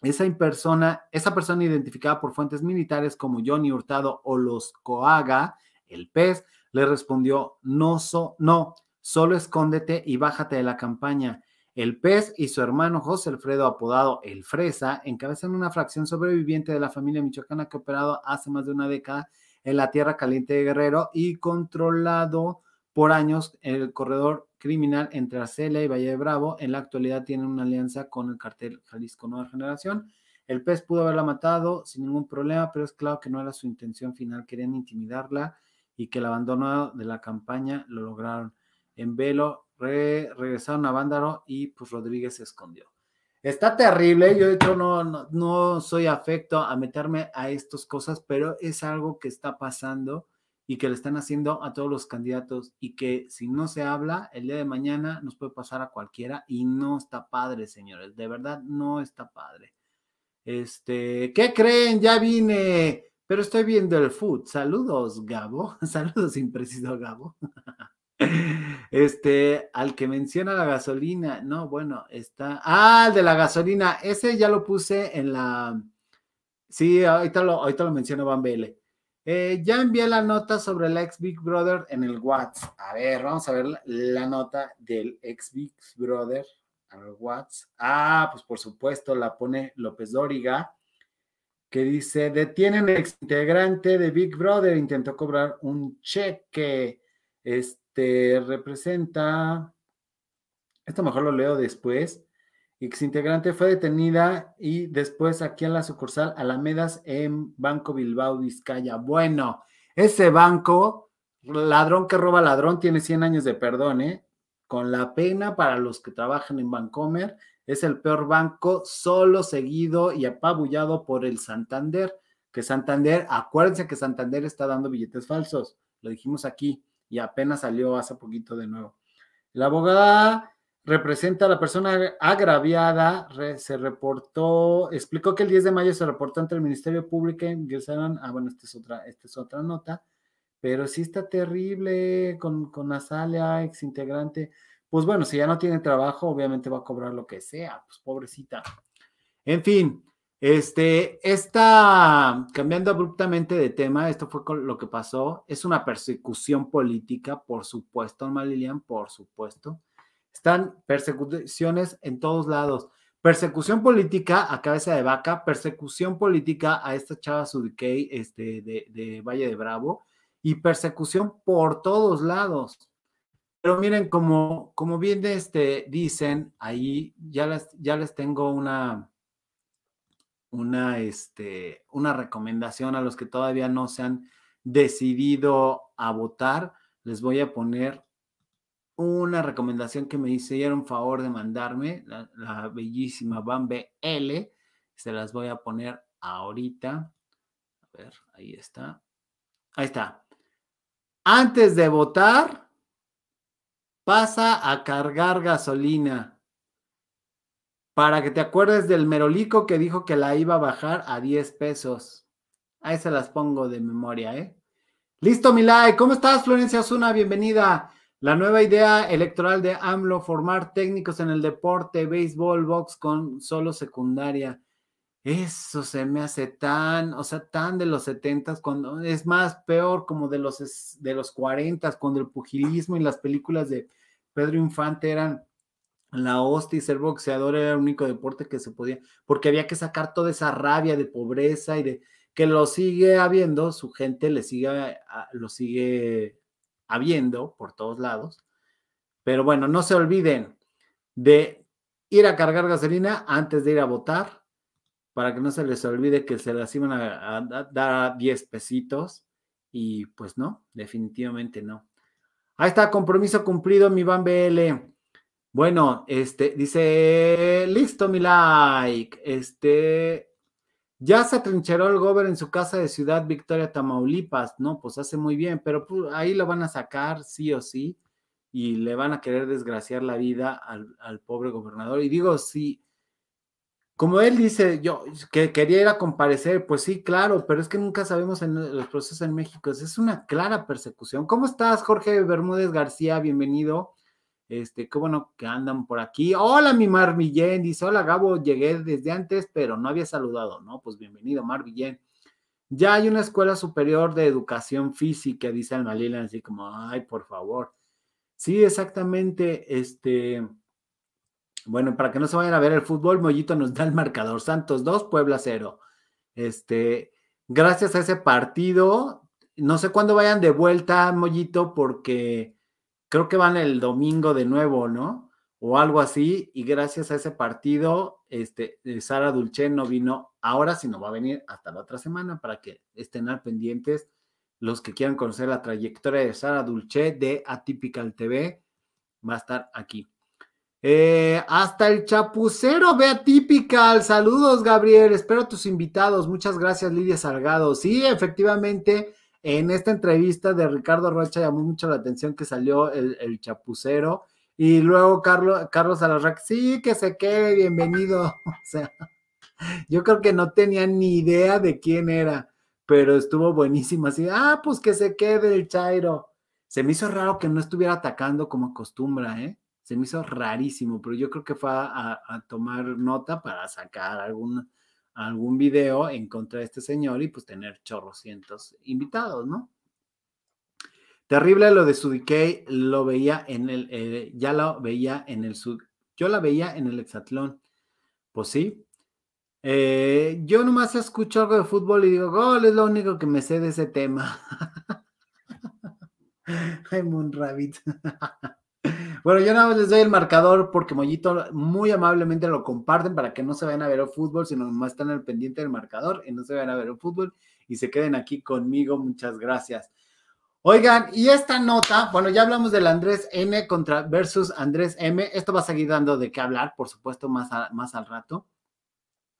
Esa persona, esa persona identificada por fuentes militares como Johnny Hurtado o los Coaga, el pez, le respondió, no, so, no, solo escóndete y bájate de la campaña. El pez y su hermano José Alfredo, apodado El Fresa, encabezan una fracción sobreviviente de la familia michoacana que ha operado hace más de una década en la tierra caliente de Guerrero y controlado por años el corredor criminal entre Arcelia y Valle de Bravo. En la actualidad tienen una alianza con el cartel Jalisco Nueva Generación. El pez pudo haberla matado sin ningún problema, pero es claro que no era su intención final. Querían intimidarla y que el abandono de la campaña lo lograron. En velo re, regresaron a Vándaro y pues Rodríguez se escondió. Está terrible, yo de hecho no, no soy afecto a meterme a estas cosas, pero es algo que está pasando y que le están haciendo a todos los candidatos y que si no se habla, el día de mañana nos puede pasar a cualquiera y no está padre, señores, de verdad no está padre. Este, ¿qué creen? Ya vine, pero estoy viendo el food. Saludos, Gabo. Saludos, impreciso Gabo. Este, al que menciona la gasolina, no, bueno, está. Ah, el de la gasolina, ese ya lo puse en la. Sí, ahorita lo, ahorita lo menciona Van Bele. Eh, ya envié la nota sobre el ex Big Brother en el WhatsApp. A ver, vamos a ver la, nota del ex Big Brother al WhatsApp. Ah, pues por supuesto, la pone López Dóriga, que dice: detienen ex integrante de Big Brother, intentó cobrar un cheque. Este representa. Esto mejor lo leo después. Exintegrante fue detenida y después aquí en la sucursal Alamedas en Banco Bilbao, Vizcaya. Bueno, ese banco, ladrón que roba ladrón, tiene 100 años de perdón, ¿eh? Con la pena para los que trabajan en Bancomer, es el peor banco, solo seguido y apabullado por el Santander. Que Santander, acuérdense que Santander está dando billetes falsos, lo dijimos aquí y apenas salió hace poquito de nuevo. La abogada representa a la persona agraviada, re, se reportó, explicó que el 10 de mayo se reportó ante el Ministerio Público, ingresaron, ah, bueno, esta es otra, esta es otra nota, pero sí está terrible con, con ex integrante. Pues bueno, si ya no tiene trabajo, obviamente va a cobrar lo que sea, pues pobrecita. En fin, este, está cambiando abruptamente de tema, esto fue con lo que pasó, es una persecución política, por supuesto, Lilian, por supuesto. Están persecuciones en todos lados. persecución política a cabeza de vaca, persecución política a esta chava Sudikey este, de, Valle de Bravo y persecución por todos lados. Pero miren, como, como bien este, dicen, ahí ya les, ya les tengo una, una, este, una recomendación a los que todavía no se han decidido a votar. Les voy a poner una recomendación que me hicieron favor de mandarme, la, bellísima Bambe L. Se las voy a poner ahorita. A ver, ahí está. Ahí está. Antes de votar, pasa a cargar gasolina para que te acuerdes del merolico que dijo que la iba a bajar a 10 pesos. Ahí se las pongo de memoria, ¿eh? Listo, Milay. ¿Cómo estás, Florencia Osuna? Bienvenida. La nueva idea electoral de AMLO, formar técnicos en el deporte, béisbol, box con solo secundaria. Eso se me hace tan, o sea, tan de los setentas, cuando es más peor como de los, de los cuarentas, cuando el pugilismo y las películas de Pedro Infante eran la hostia y ser boxeador era el único deporte que se podía, porque había que sacar toda esa rabia de pobreza y de que lo sigue habiendo, su gente le sigue, lo sigue habiendo por todos lados. Pero bueno, no se olviden de ir a cargar gasolina antes de ir a votar, para que no se les olvide que se las iban a, a da- dar a 10 pesitos. Y pues no, definitivamente no. Ahí está, compromiso cumplido, mi Van BL. Bueno, este, dice, listo, mi like. Este, ya se atrincheró el gober en su casa de Ciudad Victoria, Tamaulipas. No, pues hace muy bien, pero pues, ahí lo van a sacar sí o sí y le van a querer desgraciar la vida al, al pobre gobernador. Y digo, sí, como él dice, yo que quería ir a comparecer, pues sí, claro, pero es que nunca sabemos en los procesos en México. Es una clara persecución. ¿Cómo estás, Jorge Bermúdez García? Bienvenido. Este, qué bueno que andan por aquí. Hola, mi Mar Villén. Dice, hola, Gabo, llegué desde antes, pero no había saludado, ¿no? Pues bienvenido, Mar Villén. Ya hay una escuela superior de educación física, dice Almalila, así como, ay, por favor. Sí, exactamente, este, bueno, para que no se vayan a ver el fútbol, Mollito nos da el marcador. Santos 2, Puebla 0. Este, gracias a ese partido, no sé cuándo vayan de vuelta, Mollito, porque creo que van el domingo de nuevo, ¿no? O algo así, y gracias a ese partido, este, eh, Sara Dulce no vino ahora, sino va a venir hasta la otra semana para que estén al pendientes los que quieran conocer la trayectoria de Sara Dulce de Atypical TV, va a estar aquí. Eh, hasta el chapucero ve Atypical. Saludos, Gabriel. Espero tus invitados. Muchas gracias, Lidia Salgado. Sí, efectivamente, en esta entrevista de Ricardo Rocha llamó mucho la atención que salió el, chapucero. Y luego Carlos, Carlos sí, que se quede, bienvenido. O sea, yo creo que no tenía ni idea de quién era, pero estuvo buenísimo. Así, ah, pues que se quede el Chairo. Se me hizo raro que no estuviera atacando como acostumbra, ¿eh? Se me hizo rarísimo, pero yo creo que fue a, a tomar nota para sacar algún, algún video en contra de este señor y pues tener chorrocientos invitados, ¿no? Terrible lo de Sudikey, lo veía en el, eh, ya lo veía en el Sud, yo la veía en el Hexatlón, pues sí. Eh, yo nomás escucho algo de fútbol y digo, gol, es lo único que me sé de ese tema. Ay, Moon Rabbit. Bueno, yo nada más les doy el marcador porque Mollito muy amablemente lo comparten para que no se vayan a ver el fútbol, sino nomás están al pendiente del marcador y no se vayan a ver el fútbol y se queden aquí conmigo. Muchas gracias. Oigan, y esta nota, bueno, ya hablamos del Andrés N contra versus Andrés M. Esto va a seguir dando de qué hablar, por supuesto, más, más al rato.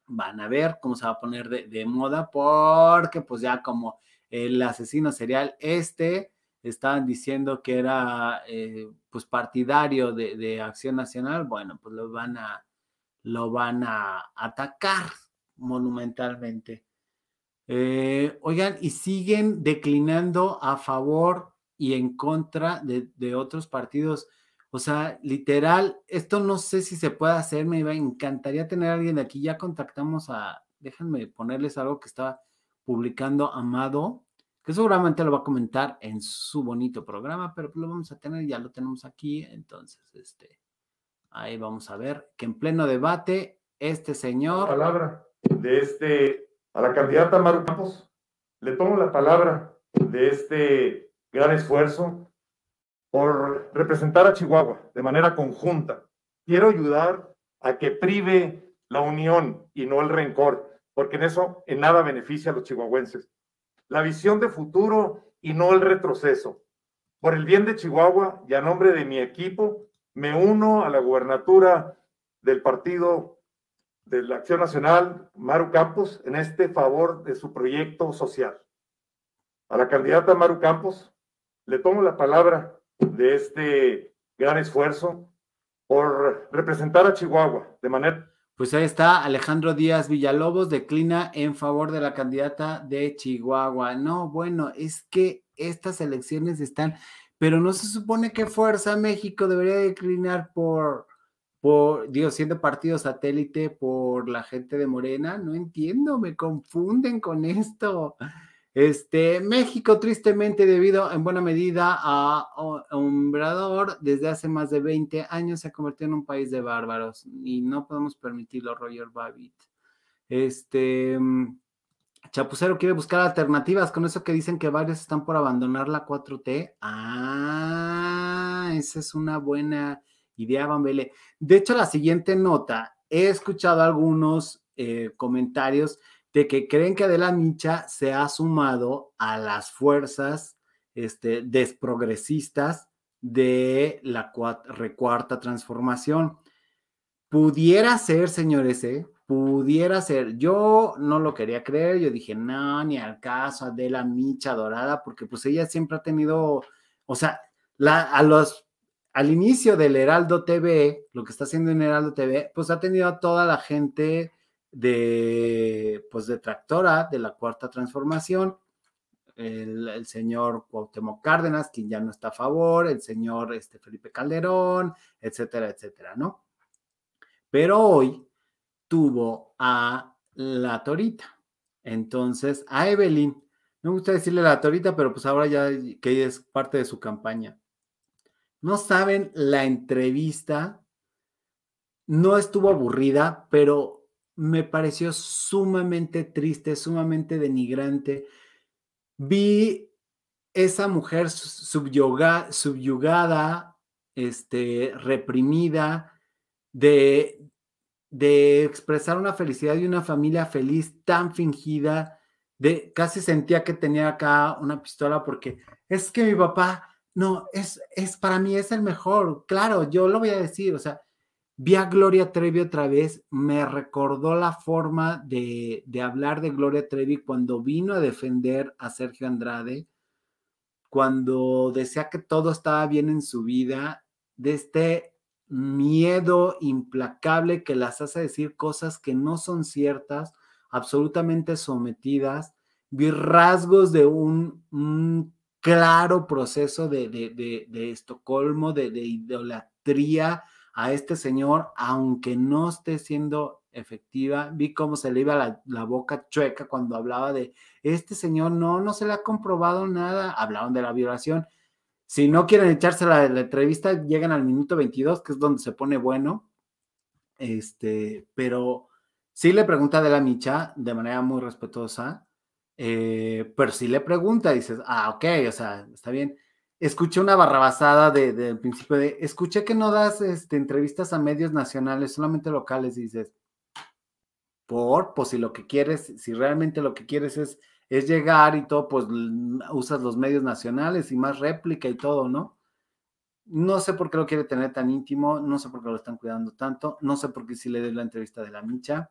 Van a ver cómo se va a poner de moda, porque pues ya como el asesino serial este, estaban diciendo que era eh, pues partidario de, de Acción Nacional, bueno, pues lo van a, lo van a atacar monumentalmente. Eh, oigan, y siguen declinando a favor y en contra de, de otros partidos. O sea, literal, esto no sé si se puede hacer, me encantaría tener a alguien aquí. Ya contactamos a, déjenme ponerles algo que estaba publicando Amado, que seguramente lo va a comentar en su bonito programa, pero pues lo vamos a tener, ya lo tenemos aquí. Entonces, este, ahí vamos a ver que en pleno debate este señor. palabra de este, a la candidata Maru Campos, le tomo la palabra de este gran esfuerzo por representar a Chihuahua de manera conjunta. Quiero ayudar a que prive la unión y no el rencor, porque en eso en nada beneficia a los chihuahuenses. La visión de futuro y no el retroceso. Por el bien de Chihuahua y a nombre de mi equipo, me uno a la gubernatura del partido de la Acción Nacional, Maru Campos, en este favor de su proyecto social. A la candidata Maru Campos le tomo la palabra de este gran esfuerzo por representar a Chihuahua de manera Pues ahí está, Alejandro Díaz Villalobos declina en favor de la candidata de Chihuahua. No, bueno, es que estas elecciones están, pero no se supone que Fuerza México debería declinar por, por, digo, siendo partido satélite por la gente de Morena. No entiendo, me confunden con esto. Este, México, tristemente, debido en buena medida a Obrador, desde hace más de 20 años se ha convertido en un país de bárbaros y no podemos permitirlo, Roger Babbitt. Este, mm, Chapucero quiere buscar alternativas con eso que dicen que varios están por abandonar la 4T. Ah, esa es una buena idea, Bambele. De hecho, la siguiente nota, he escuchado algunos eh, comentarios de que creen que Adela Micha se ha sumado a las fuerzas este, desprogresistas de la cua- recuarta transformación. Pudiera ser, señores, ¿eh? pudiera ser. Yo no lo quería creer, yo dije, no, ni al caso, Adela Micha Dorada, porque pues ella siempre ha tenido, o sea, la, a los, al inicio del Heraldo TV, lo que está haciendo en Heraldo TV, pues ha tenido a toda la gente de, pues, detractora de la cuarta transformación, el, señor Cuauhtémoc Cárdenas, quien ya no está a favor, el señor este, Felipe Calderón, etcétera, etcétera, ¿no? Pero hoy tuvo a la Torita. Entonces, a Evelyn, me gusta decirle la Torita, pero pues ahora ya que es parte de su campaña. No saben la entrevista, no estuvo aburrida, pero me pareció sumamente triste, sumamente denigrante. Vi esa mujer subyuga, subyugada, este, reprimida, de, de expresar una felicidad y una familia feliz tan fingida, de casi sentía que tenía acá una pistola porque es que mi papá, no, es, es para mí es el mejor, claro, yo lo voy a decir, o sea, vi a Gloria Trevi otra vez, me recordó la forma de, de hablar de Gloria Trevi cuando vino a defender a Sergio Andrade, cuando decía que todo estaba bien en su vida, de este miedo implacable que las hace decir cosas que no son ciertas, absolutamente sometidas, vi rasgos de un, claro proceso de, de, de, de Estocolmo, de idolatría a este señor, aunque no esté siendo efectiva. Vi cómo se le iba la, la, boca chueca cuando hablaba de este señor, no, no se le ha comprobado nada. Hablaron de la violación. Si no quieren echarse la, la entrevista, llegan al minuto 22, que es donde se pone bueno. Este, pero sí le pregunta de la Micha de manera muy respetuosa, eh, pero sí le pregunta, dices, ah, ok, o sea, está bien escuché una barrabasada del de, principio de, escuché que no das este, entrevistas a medios nacionales, solamente locales, y dices, por, pues si lo que quieres, si realmente lo que quieres es, es llegar y todo, pues usas los medios nacionales y más réplica y todo, ¿no? No sé por qué lo quiere tener tan íntimo, no sé por qué lo están cuidando tanto, no sé por qué si le des la entrevista de la Micha.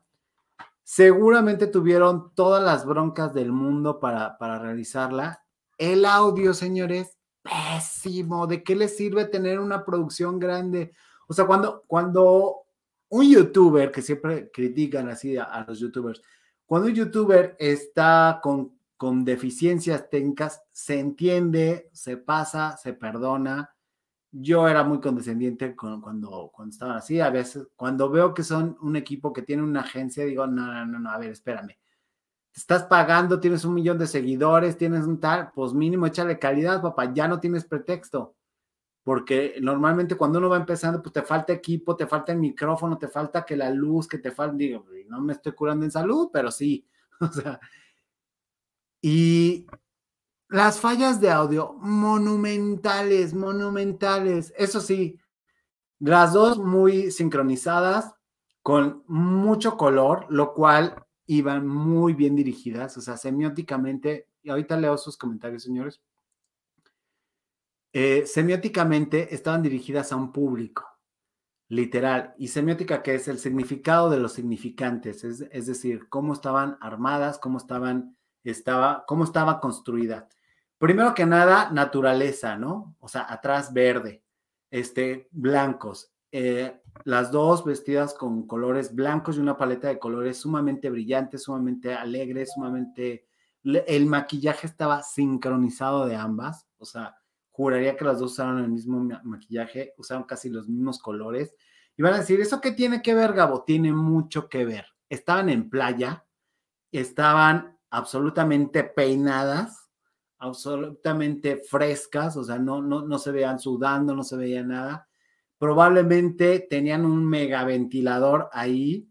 Seguramente tuvieron todas las broncas del mundo para, para realizarla. El audio, señores, pésimo. ¿De qué le sirve tener una producción grande? O sea, cuando, cuando un youtuber, que siempre critican así a, los youtubers, cuando un youtuber está con, con, deficiencias técnicas, se entiende, se pasa, se perdona. Yo era muy condescendiente con, cuando, cuando estaban así. A veces, cuando veo que son un equipo que tiene una agencia, digo, no, no, no, no a ver, espérame estás pagando, tienes un millón de seguidores, tienes un tal, pues mínimo échale calidad, papá, ya no tienes pretexto. porque normalmente cuando uno va empezando, pues te falta equipo, te falta el micrófono, te falta que la luz, que te falta, digo, no me estoy curando en salud, pero sí, o sea, y las fallas de audio monumentales, monumentales, eso sí, las dos muy sincronizadas, con mucho color, lo cual iban muy bien dirigidas, o sea, semióticamente, y ahorita leo sus comentarios, señores eh, semióticamente estaban dirigidas a un público, literal. Y semiótica, que es el significado de los significantes, es, es decir, cómo estaban armadas, cómo estaban, estaba, cómo estaba construida. Primero que nada, naturaleza, ¿no? O sea, atrás verde, este, blancos. eh, las dos vestidas con colores blancos y una paleta de colores sumamente brillantes, sumamente alegres, sumamente... El maquillaje estaba sincronizado de ambas, o sea, juraría que las dos usaron el mismo ma- maquillaje, usaron casi los mismos colores. Y van a decir, ¿eso qué tiene que ver, Gabo? Tiene mucho que ver. Estaban en playa, estaban absolutamente peinadas, absolutamente frescas, o sea, no, no, no se veían sudando, no se veía nada. Probablemente tenían un megaventilador ahí,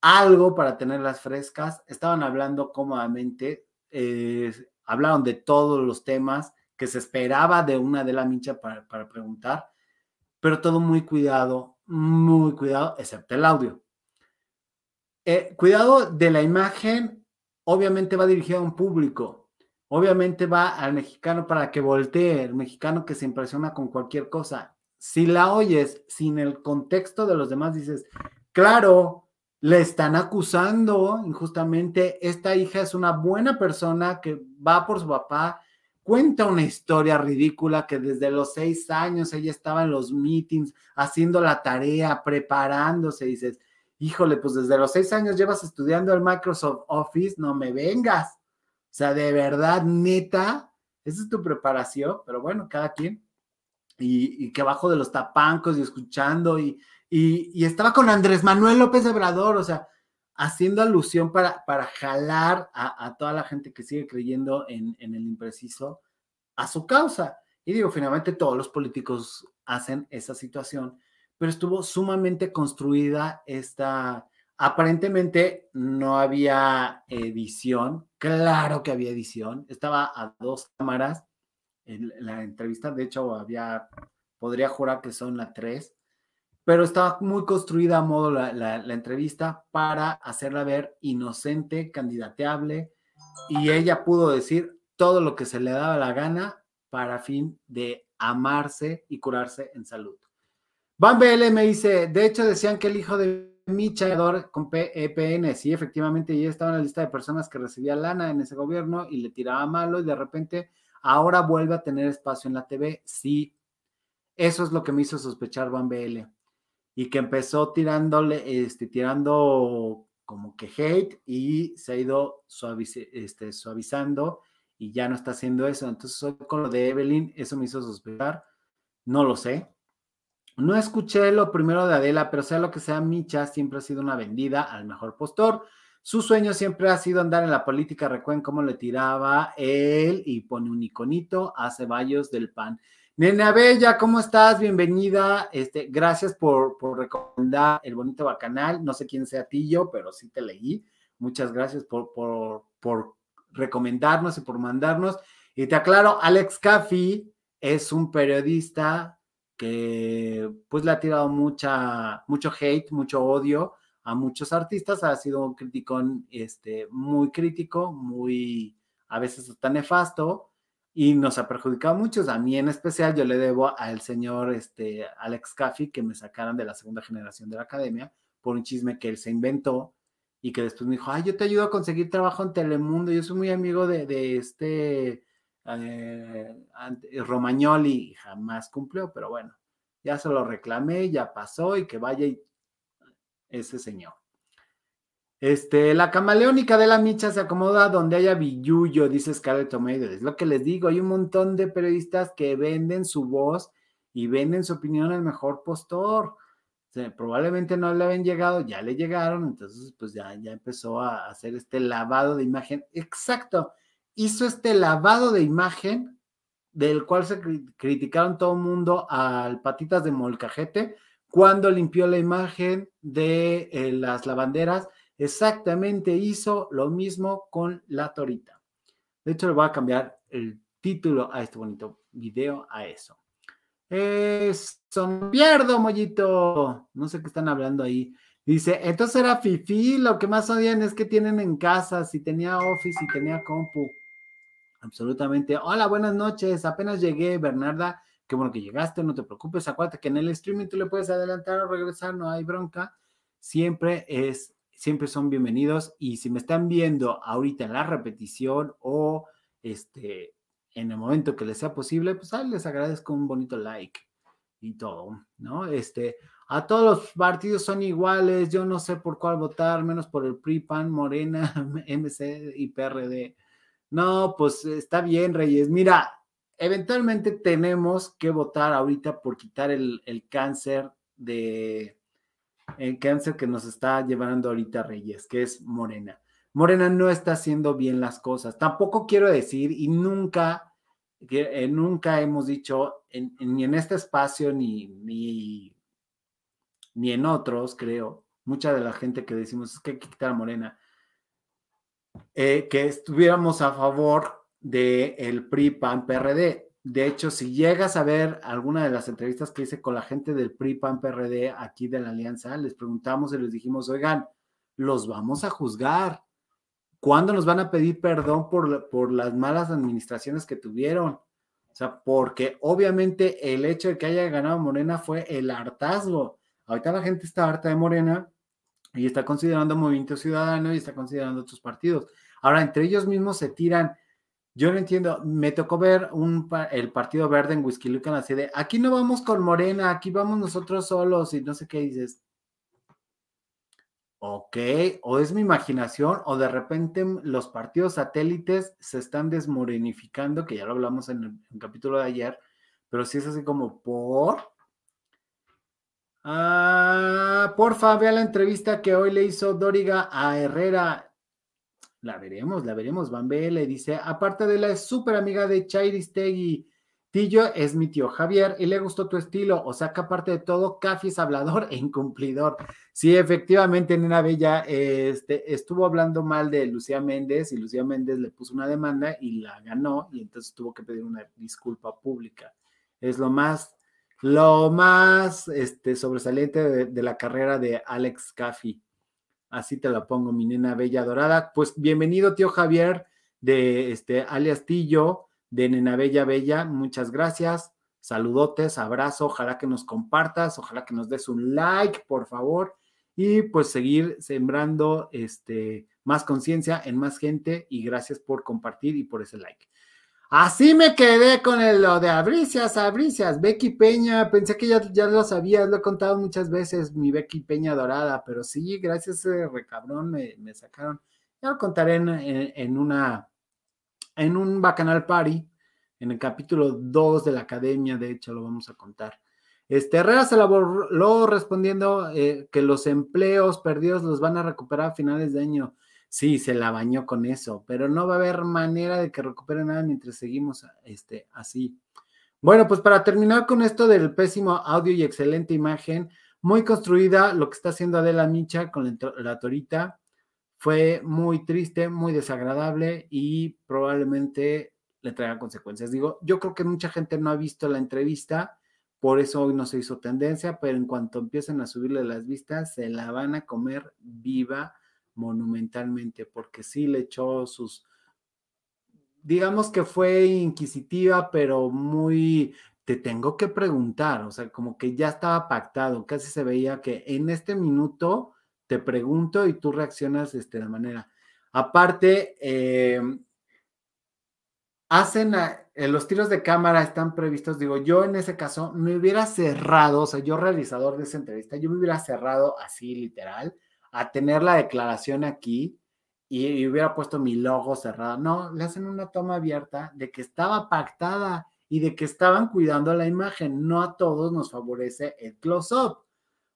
algo para tenerlas frescas. Estaban hablando cómodamente, eh, hablaron de todos los temas que se esperaba de una de la mincha para, preguntar, pero todo muy cuidado, muy cuidado, excepto el audio. Eh, cuidado de la imagen, obviamente va dirigido a un público, obviamente va al mexicano para que voltee, el mexicano que se impresiona con cualquier cosa. Si la oyes sin el contexto de los demás, dices, claro, le están acusando injustamente, esta hija es una buena persona que va por su papá, cuenta una historia ridícula que desde los seis años ella estaba en los meetings haciendo la tarea, preparándose, dices, híjole, pues desde los seis años llevas estudiando el Microsoft Office, no me vengas. O sea, de verdad, neta, esa es tu preparación, pero bueno, cada quien. Y, que abajo de los tapancos y escuchando, y, y, y estaba con Andrés Manuel López Obrador, o sea, haciendo alusión para, para jalar a, a toda la gente que sigue creyendo en, en el impreciso a su causa. Y digo, finalmente todos los políticos hacen esa situación, pero estuvo sumamente construida esta, aparentemente no había edición, claro que había edición, estaba a dos cámaras en la entrevista, de hecho había, podría jurar que son la tres, pero estaba muy construida a modo la, entrevista para hacerla ver inocente, candidateable, y ella pudo decir todo lo que se le daba la gana para fin de amarse y curarse en salud. Van BL me dice, de hecho decían que el hijo de Micha con EPN, sí, efectivamente, ya estaba en la lista de personas que recibía lana en ese gobierno y le tiraba malo y de repente ahora vuelve a tener espacio en la TV, sí. Eso es lo que me hizo sospechar Van BL. Y que empezó tirándole, este, tirando como que hate y se ha ido suaviz este, suavizando y ya no está haciendo eso. Entonces, con lo de Evelyn, eso me hizo sospechar. No lo sé. No escuché lo primero de Adela, pero sea lo que sea, Micha siempre ha sido una vendida al mejor postor. Su sueño siempre ha sido andar en la política. Recuerden cómo le tiraba él y pone un iconito a Ceballos del PAN. Nena Bella, ¿cómo estás? Bienvenida. Este, gracias por, por recomendar el bonito bacanal. No sé quién sea Tillo, pero sí te leí. Muchas gracias por, por, por recomendarnos y por mandarnos. Y te aclaro, Alex Caffi es un periodista que pues le ha tirado mucha, mucho hate, mucho odio a muchos artistas, ha sido un criticón este, muy crítico, muy a veces hasta nefasto y nos ha perjudicado a muchos. A mí en especial yo le debo al señor este, Alex Caffi que me sacaran de la segunda generación de la academia por un chisme que él se inventó y que después me dijo, ay, yo te ayudo a conseguir trabajo en Telemundo, yo soy muy amigo de, de este eh, Romagnoli jamás cumplió, pero bueno, ya se lo reclamé, ya pasó y que vaya y ese señor. Este, la camaleónica de la micha se acomoda donde haya billuyo, dice Scarlett Tomato. Es lo que les digo, hay un montón de periodistas que venden su voz y venden su opinión al mejor postor. O sea, probablemente no le habían llegado, ya le llegaron, entonces pues ya, ya empezó a hacer este lavado de imagen. Exacto, hizo este lavado de imagen del cual se cri- criticaron todo el mundo al Patitas de Molcajete cuando limpió la imagen de eh, las lavanderas. Exactamente hizo lo mismo con la torita. De hecho, le voy a cambiar el título a este bonito video a eso. Es son pierdo, mollito. No sé qué están hablando ahí. Dice, entonces era Fifi, lo que más odian es que tienen en casa, si tenía Office, si tenía compu. Absolutamente. Hola, buenas noches. Apenas llegué, Bernarda. Qué bueno que llegaste, no te preocupes. Acuérdate que en el streaming tú le puedes adelantar o regresar, no hay bronca. Siempre es, siempre son bienvenidos. Y si me están viendo ahorita en la repetición o este en el momento que les sea posible, pues ahí les agradezco un bonito like y todo, ¿no? Este, a todos los partidos son iguales, yo no sé por cuál votar, menos por el PRI, PAN, Morena, MC y PRD. No, pues está bien, Reyes. Mira, eventualmente tenemos que votar ahorita por quitar el, el cáncer de el cáncer que nos está llevando ahorita Reyes, que es Morena. Morena no está haciendo bien las cosas. Tampoco quiero decir, y nunca, eh, nunca hemos dicho, ni en este espacio, ni, ni, ni en otros, creo, mucha de la gente que decimos es que hay que quitar a Morena, eh, que estuviéramos a favor del el PRI, PAN, PRD. De hecho, si llegas a ver alguna de las entrevistas que hice con la gente del PRI, PAN, PRD aquí de la Alianza, les preguntamos y les dijimos, oigan, los vamos a juzgar. ¿Cuándo nos van a pedir perdón por, por las malas administraciones que tuvieron? O sea, porque obviamente el hecho de que haya ganado Morena fue el hartazgo. Ahorita la gente está harta de Morena y está considerando Movimiento Ciudadano y está considerando otros partidos. Ahora, entre ellos mismos se tiran. Yo no entiendo, me tocó ver un, el Partido Verde en Whisky Lucan así de, aquí no vamos con Morena, aquí vamos nosotros solos y no sé qué dices. Ok, o es mi imaginación, o de repente los partidos satélites se están desmorenificando, que ya lo hablamos en el, capítulo de ayer, pero sí es así como por. Ah, porfa, vea la entrevista que hoy le hizo Dóriga a Herrera. La veremos, la veremos. Van le dice, aparte de la súper amiga de Chairistegui, Tillo es mi tío Javier y le gustó tu estilo, o sea que aparte de todo, Cafi es hablador e incumplidor. Sí, efectivamente, Nena Bella este, estuvo hablando mal de Lucía Méndez y Lucía Méndez le puso una demanda y la ganó y entonces tuvo que pedir una disculpa pública. Es lo más, lo más este, sobresaliente de, de la carrera de Alex Cafi. Así te la pongo, mi nena bella dorada. Pues bienvenido, tío Javier, de este alias Tillo, de Nena Bella Bella. Muchas gracias. Saludotes, abrazo. Ojalá que nos compartas, ojalá que nos des un like, por favor. Y pues seguir sembrando este, más conciencia en más gente. Y gracias por compartir y por ese like. Así me quedé con el, lo de Abricias, Abricias, Becky Peña, pensé que ya, ya lo sabías, lo he contado muchas veces, mi Becky Peña dorada, pero sí, gracias a ese recabrón me, me sacaron. Ya lo contaré en, en, una, en un Bacanal Party, en el capítulo 2 de la academia, de hecho lo vamos a contar. Este Herrera se voló respondiendo eh, que los empleos perdidos los van a recuperar a finales de año. Sí, se la bañó con eso, pero no va a haber manera de que recupere nada mientras seguimos este, así. Bueno, pues para terminar con esto del pésimo audio y excelente imagen, muy construida lo que está haciendo Adela Micha con la, la torita, fue muy triste, muy desagradable y probablemente le traiga consecuencias. Digo, yo creo que mucha gente no ha visto la entrevista, por eso hoy no se hizo tendencia, pero en cuanto empiecen a subirle las vistas, se la van a comer viva monumentalmente, porque sí le echó sus, digamos que fue inquisitiva, pero muy, te tengo que preguntar, o sea, como que ya estaba pactado, casi se veía que en este minuto te pregunto y tú reaccionas de manera. Aparte, eh, hacen eh, los tiros de cámara están previstos, digo, yo en ese caso me hubiera cerrado, o sea, yo realizador de esa entrevista, yo me hubiera cerrado así literal a tener la declaración aquí y, hubiera puesto mi logo cerrado. No, le hacen una toma abierta de que estaba pactada y de que estaban cuidando la imagen. No a todos nos favorece el close-up.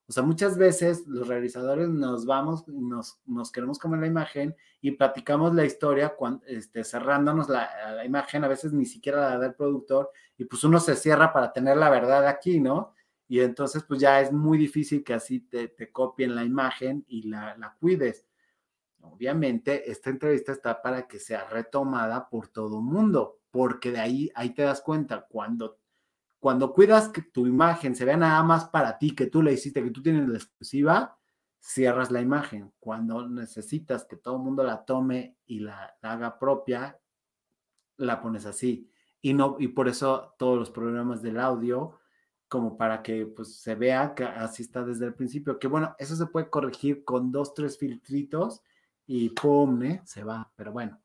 O sea, muchas veces los realizadores nos vamos, nos, nos queremos comer la imagen y platicamos la historia cuando, este, cerrándonos la, imagen, a veces ni siquiera la da el productor, y pues uno se cierra para tener la verdad aquí, ¿no? Y entonces pues ya es muy difícil que así te, te copien la imagen y la, la cuides. Obviamente, esta entrevista está para que sea retomada por todo el mundo, porque de ahí, ahí te das cuenta, cuando, cuando cuidas que tu imagen se vea nada más para ti, que tú la hiciste, que tú tienes la exclusiva, cierras la imagen. Cuando necesitas que todo el mundo la tome y la, haga propia, la pones así. Y, no, y por eso todos los programas del audio, como para que pues, se vea que así está desde el principio. Que bueno, eso se puede corregir con dos, tres filtritos y pum, ¿eh? se va. Pero bueno,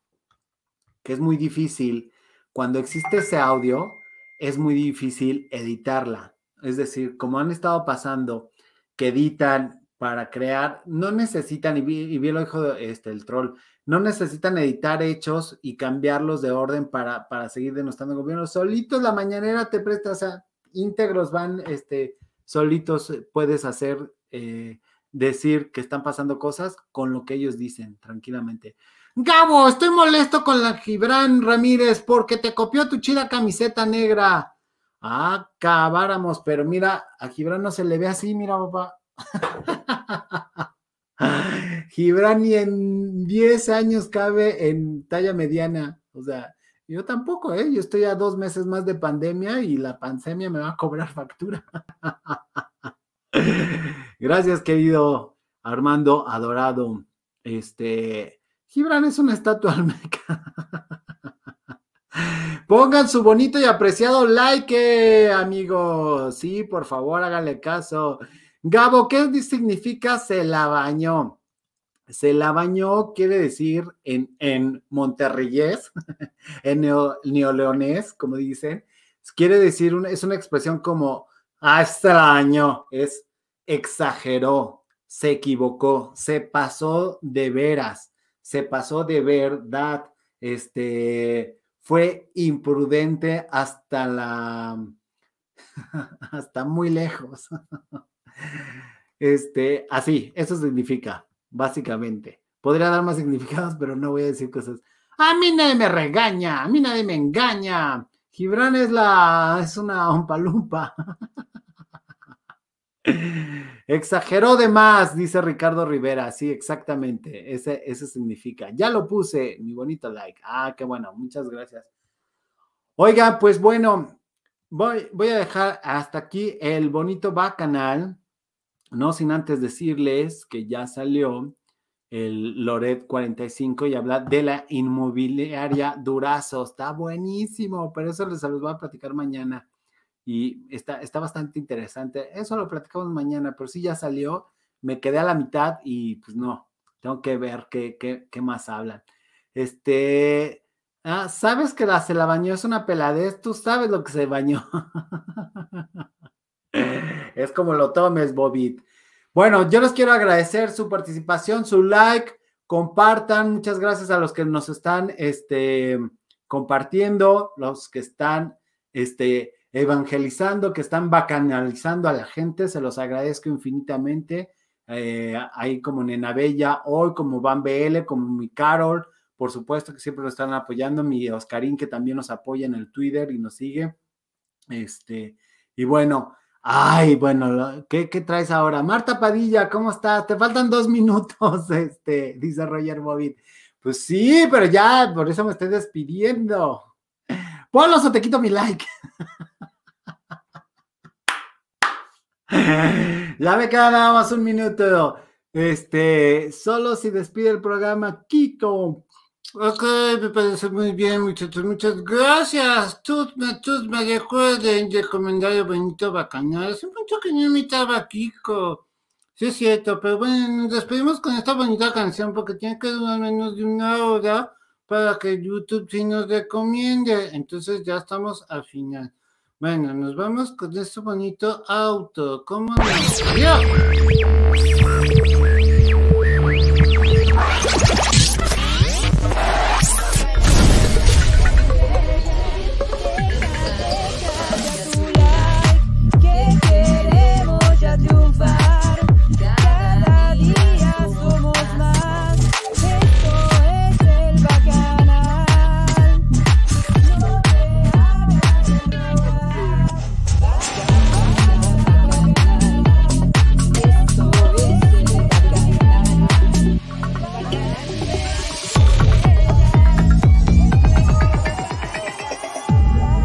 que es muy difícil. Cuando existe ese audio, es muy difícil editarla. Es decir, como han estado pasando, que editan para crear, no necesitan, y bien, lo dijo este, el troll, no necesitan editar hechos y cambiarlos de orden para, para seguir denostando gobierno. Solitos la mañanera te presta, o íntegros van, este, solitos eh, puedes hacer, eh, decir que están pasando cosas con lo que ellos dicen, tranquilamente. Gabo, estoy molesto con la Gibran Ramírez porque te copió tu chida camiseta negra. Ah, acabáramos, pero mira, a Gibran no se le ve así, mira, papá. Gibran ni en 10 años cabe en talla mediana. O sea, yo tampoco, ¿eh? Yo estoy a dos meses más de pandemia y la pandemia me va a cobrar factura. Gracias, querido Armando Adorado. Este, Gibran es una estatua almeca. Pongan su bonito y apreciado like, amigos. Sí, por favor, háganle caso. Gabo, ¿qué significa se la bañó? Se la bañó quiere decir en, en en neo, neoleonés, como dicen, quiere decir, es una expresión como, ah, bañó, es exageró, se equivocó, se pasó de veras, se pasó de verdad, este, fue imprudente hasta la, hasta muy lejos. Este, así, eso significa, básicamente. Podría dar más significados, pero no voy a decir cosas. A mí nadie me regaña, a mí nadie me engaña. Gibran es la, es una ompalumpa. Exageró de más, dice Ricardo Rivera. Sí, exactamente. Ese, ese significa. Ya lo puse, mi bonito like. Ah, qué bueno, muchas gracias. Oiga, pues bueno, voy, voy a dejar hasta aquí el bonito bacanal. No sin antes decirles que ya salió el Loret 45 y habla de la inmobiliaria Durazo. Está buenísimo, pero eso les voy a platicar mañana y está, está bastante interesante. Eso lo platicamos mañana, pero sí ya salió, me quedé a la mitad y pues no, tengo que ver qué, qué, qué más hablan. Este, ah, ¿sabes que la se la bañó es una peladez? Tú sabes lo que se bañó. es como lo tomes, Bobit. Bueno, yo les quiero agradecer su participación, su like, compartan. Muchas gracias a los que nos están este, compartiendo, los que están este, evangelizando, que están bacanalizando a la gente, se los agradezco infinitamente. Eh, ahí como Nena Bella, hoy como Van BL, como mi Carol, por supuesto que siempre nos están apoyando, mi Oscarín que también nos apoya en el Twitter y nos sigue. Este, y bueno, ay, bueno, ¿qué, qué traes ahora? Marta Padilla, ¿cómo estás? Te faltan dos minutos, este, dice Roger Bobit. Pues sí, pero ya, por eso me estoy despidiendo. Ponlo o te quito mi like. ya me queda más un minuto. Este, solo si despide el programa Kiko. Ok, me parece muy bien, muchachos. Muchas gracias. Todos me recuerden del comentario bonito bacanal. Hace mucho que no imitaba a Kiko. Sí, es cierto, pero bueno, nos despedimos con esta bonita canción porque tiene que durar menos de una hora para que YouTube sí nos recomiende. Entonces ya estamos al final. Bueno, nos vamos con este bonito auto. ¿Cómo no? ¡Adiós!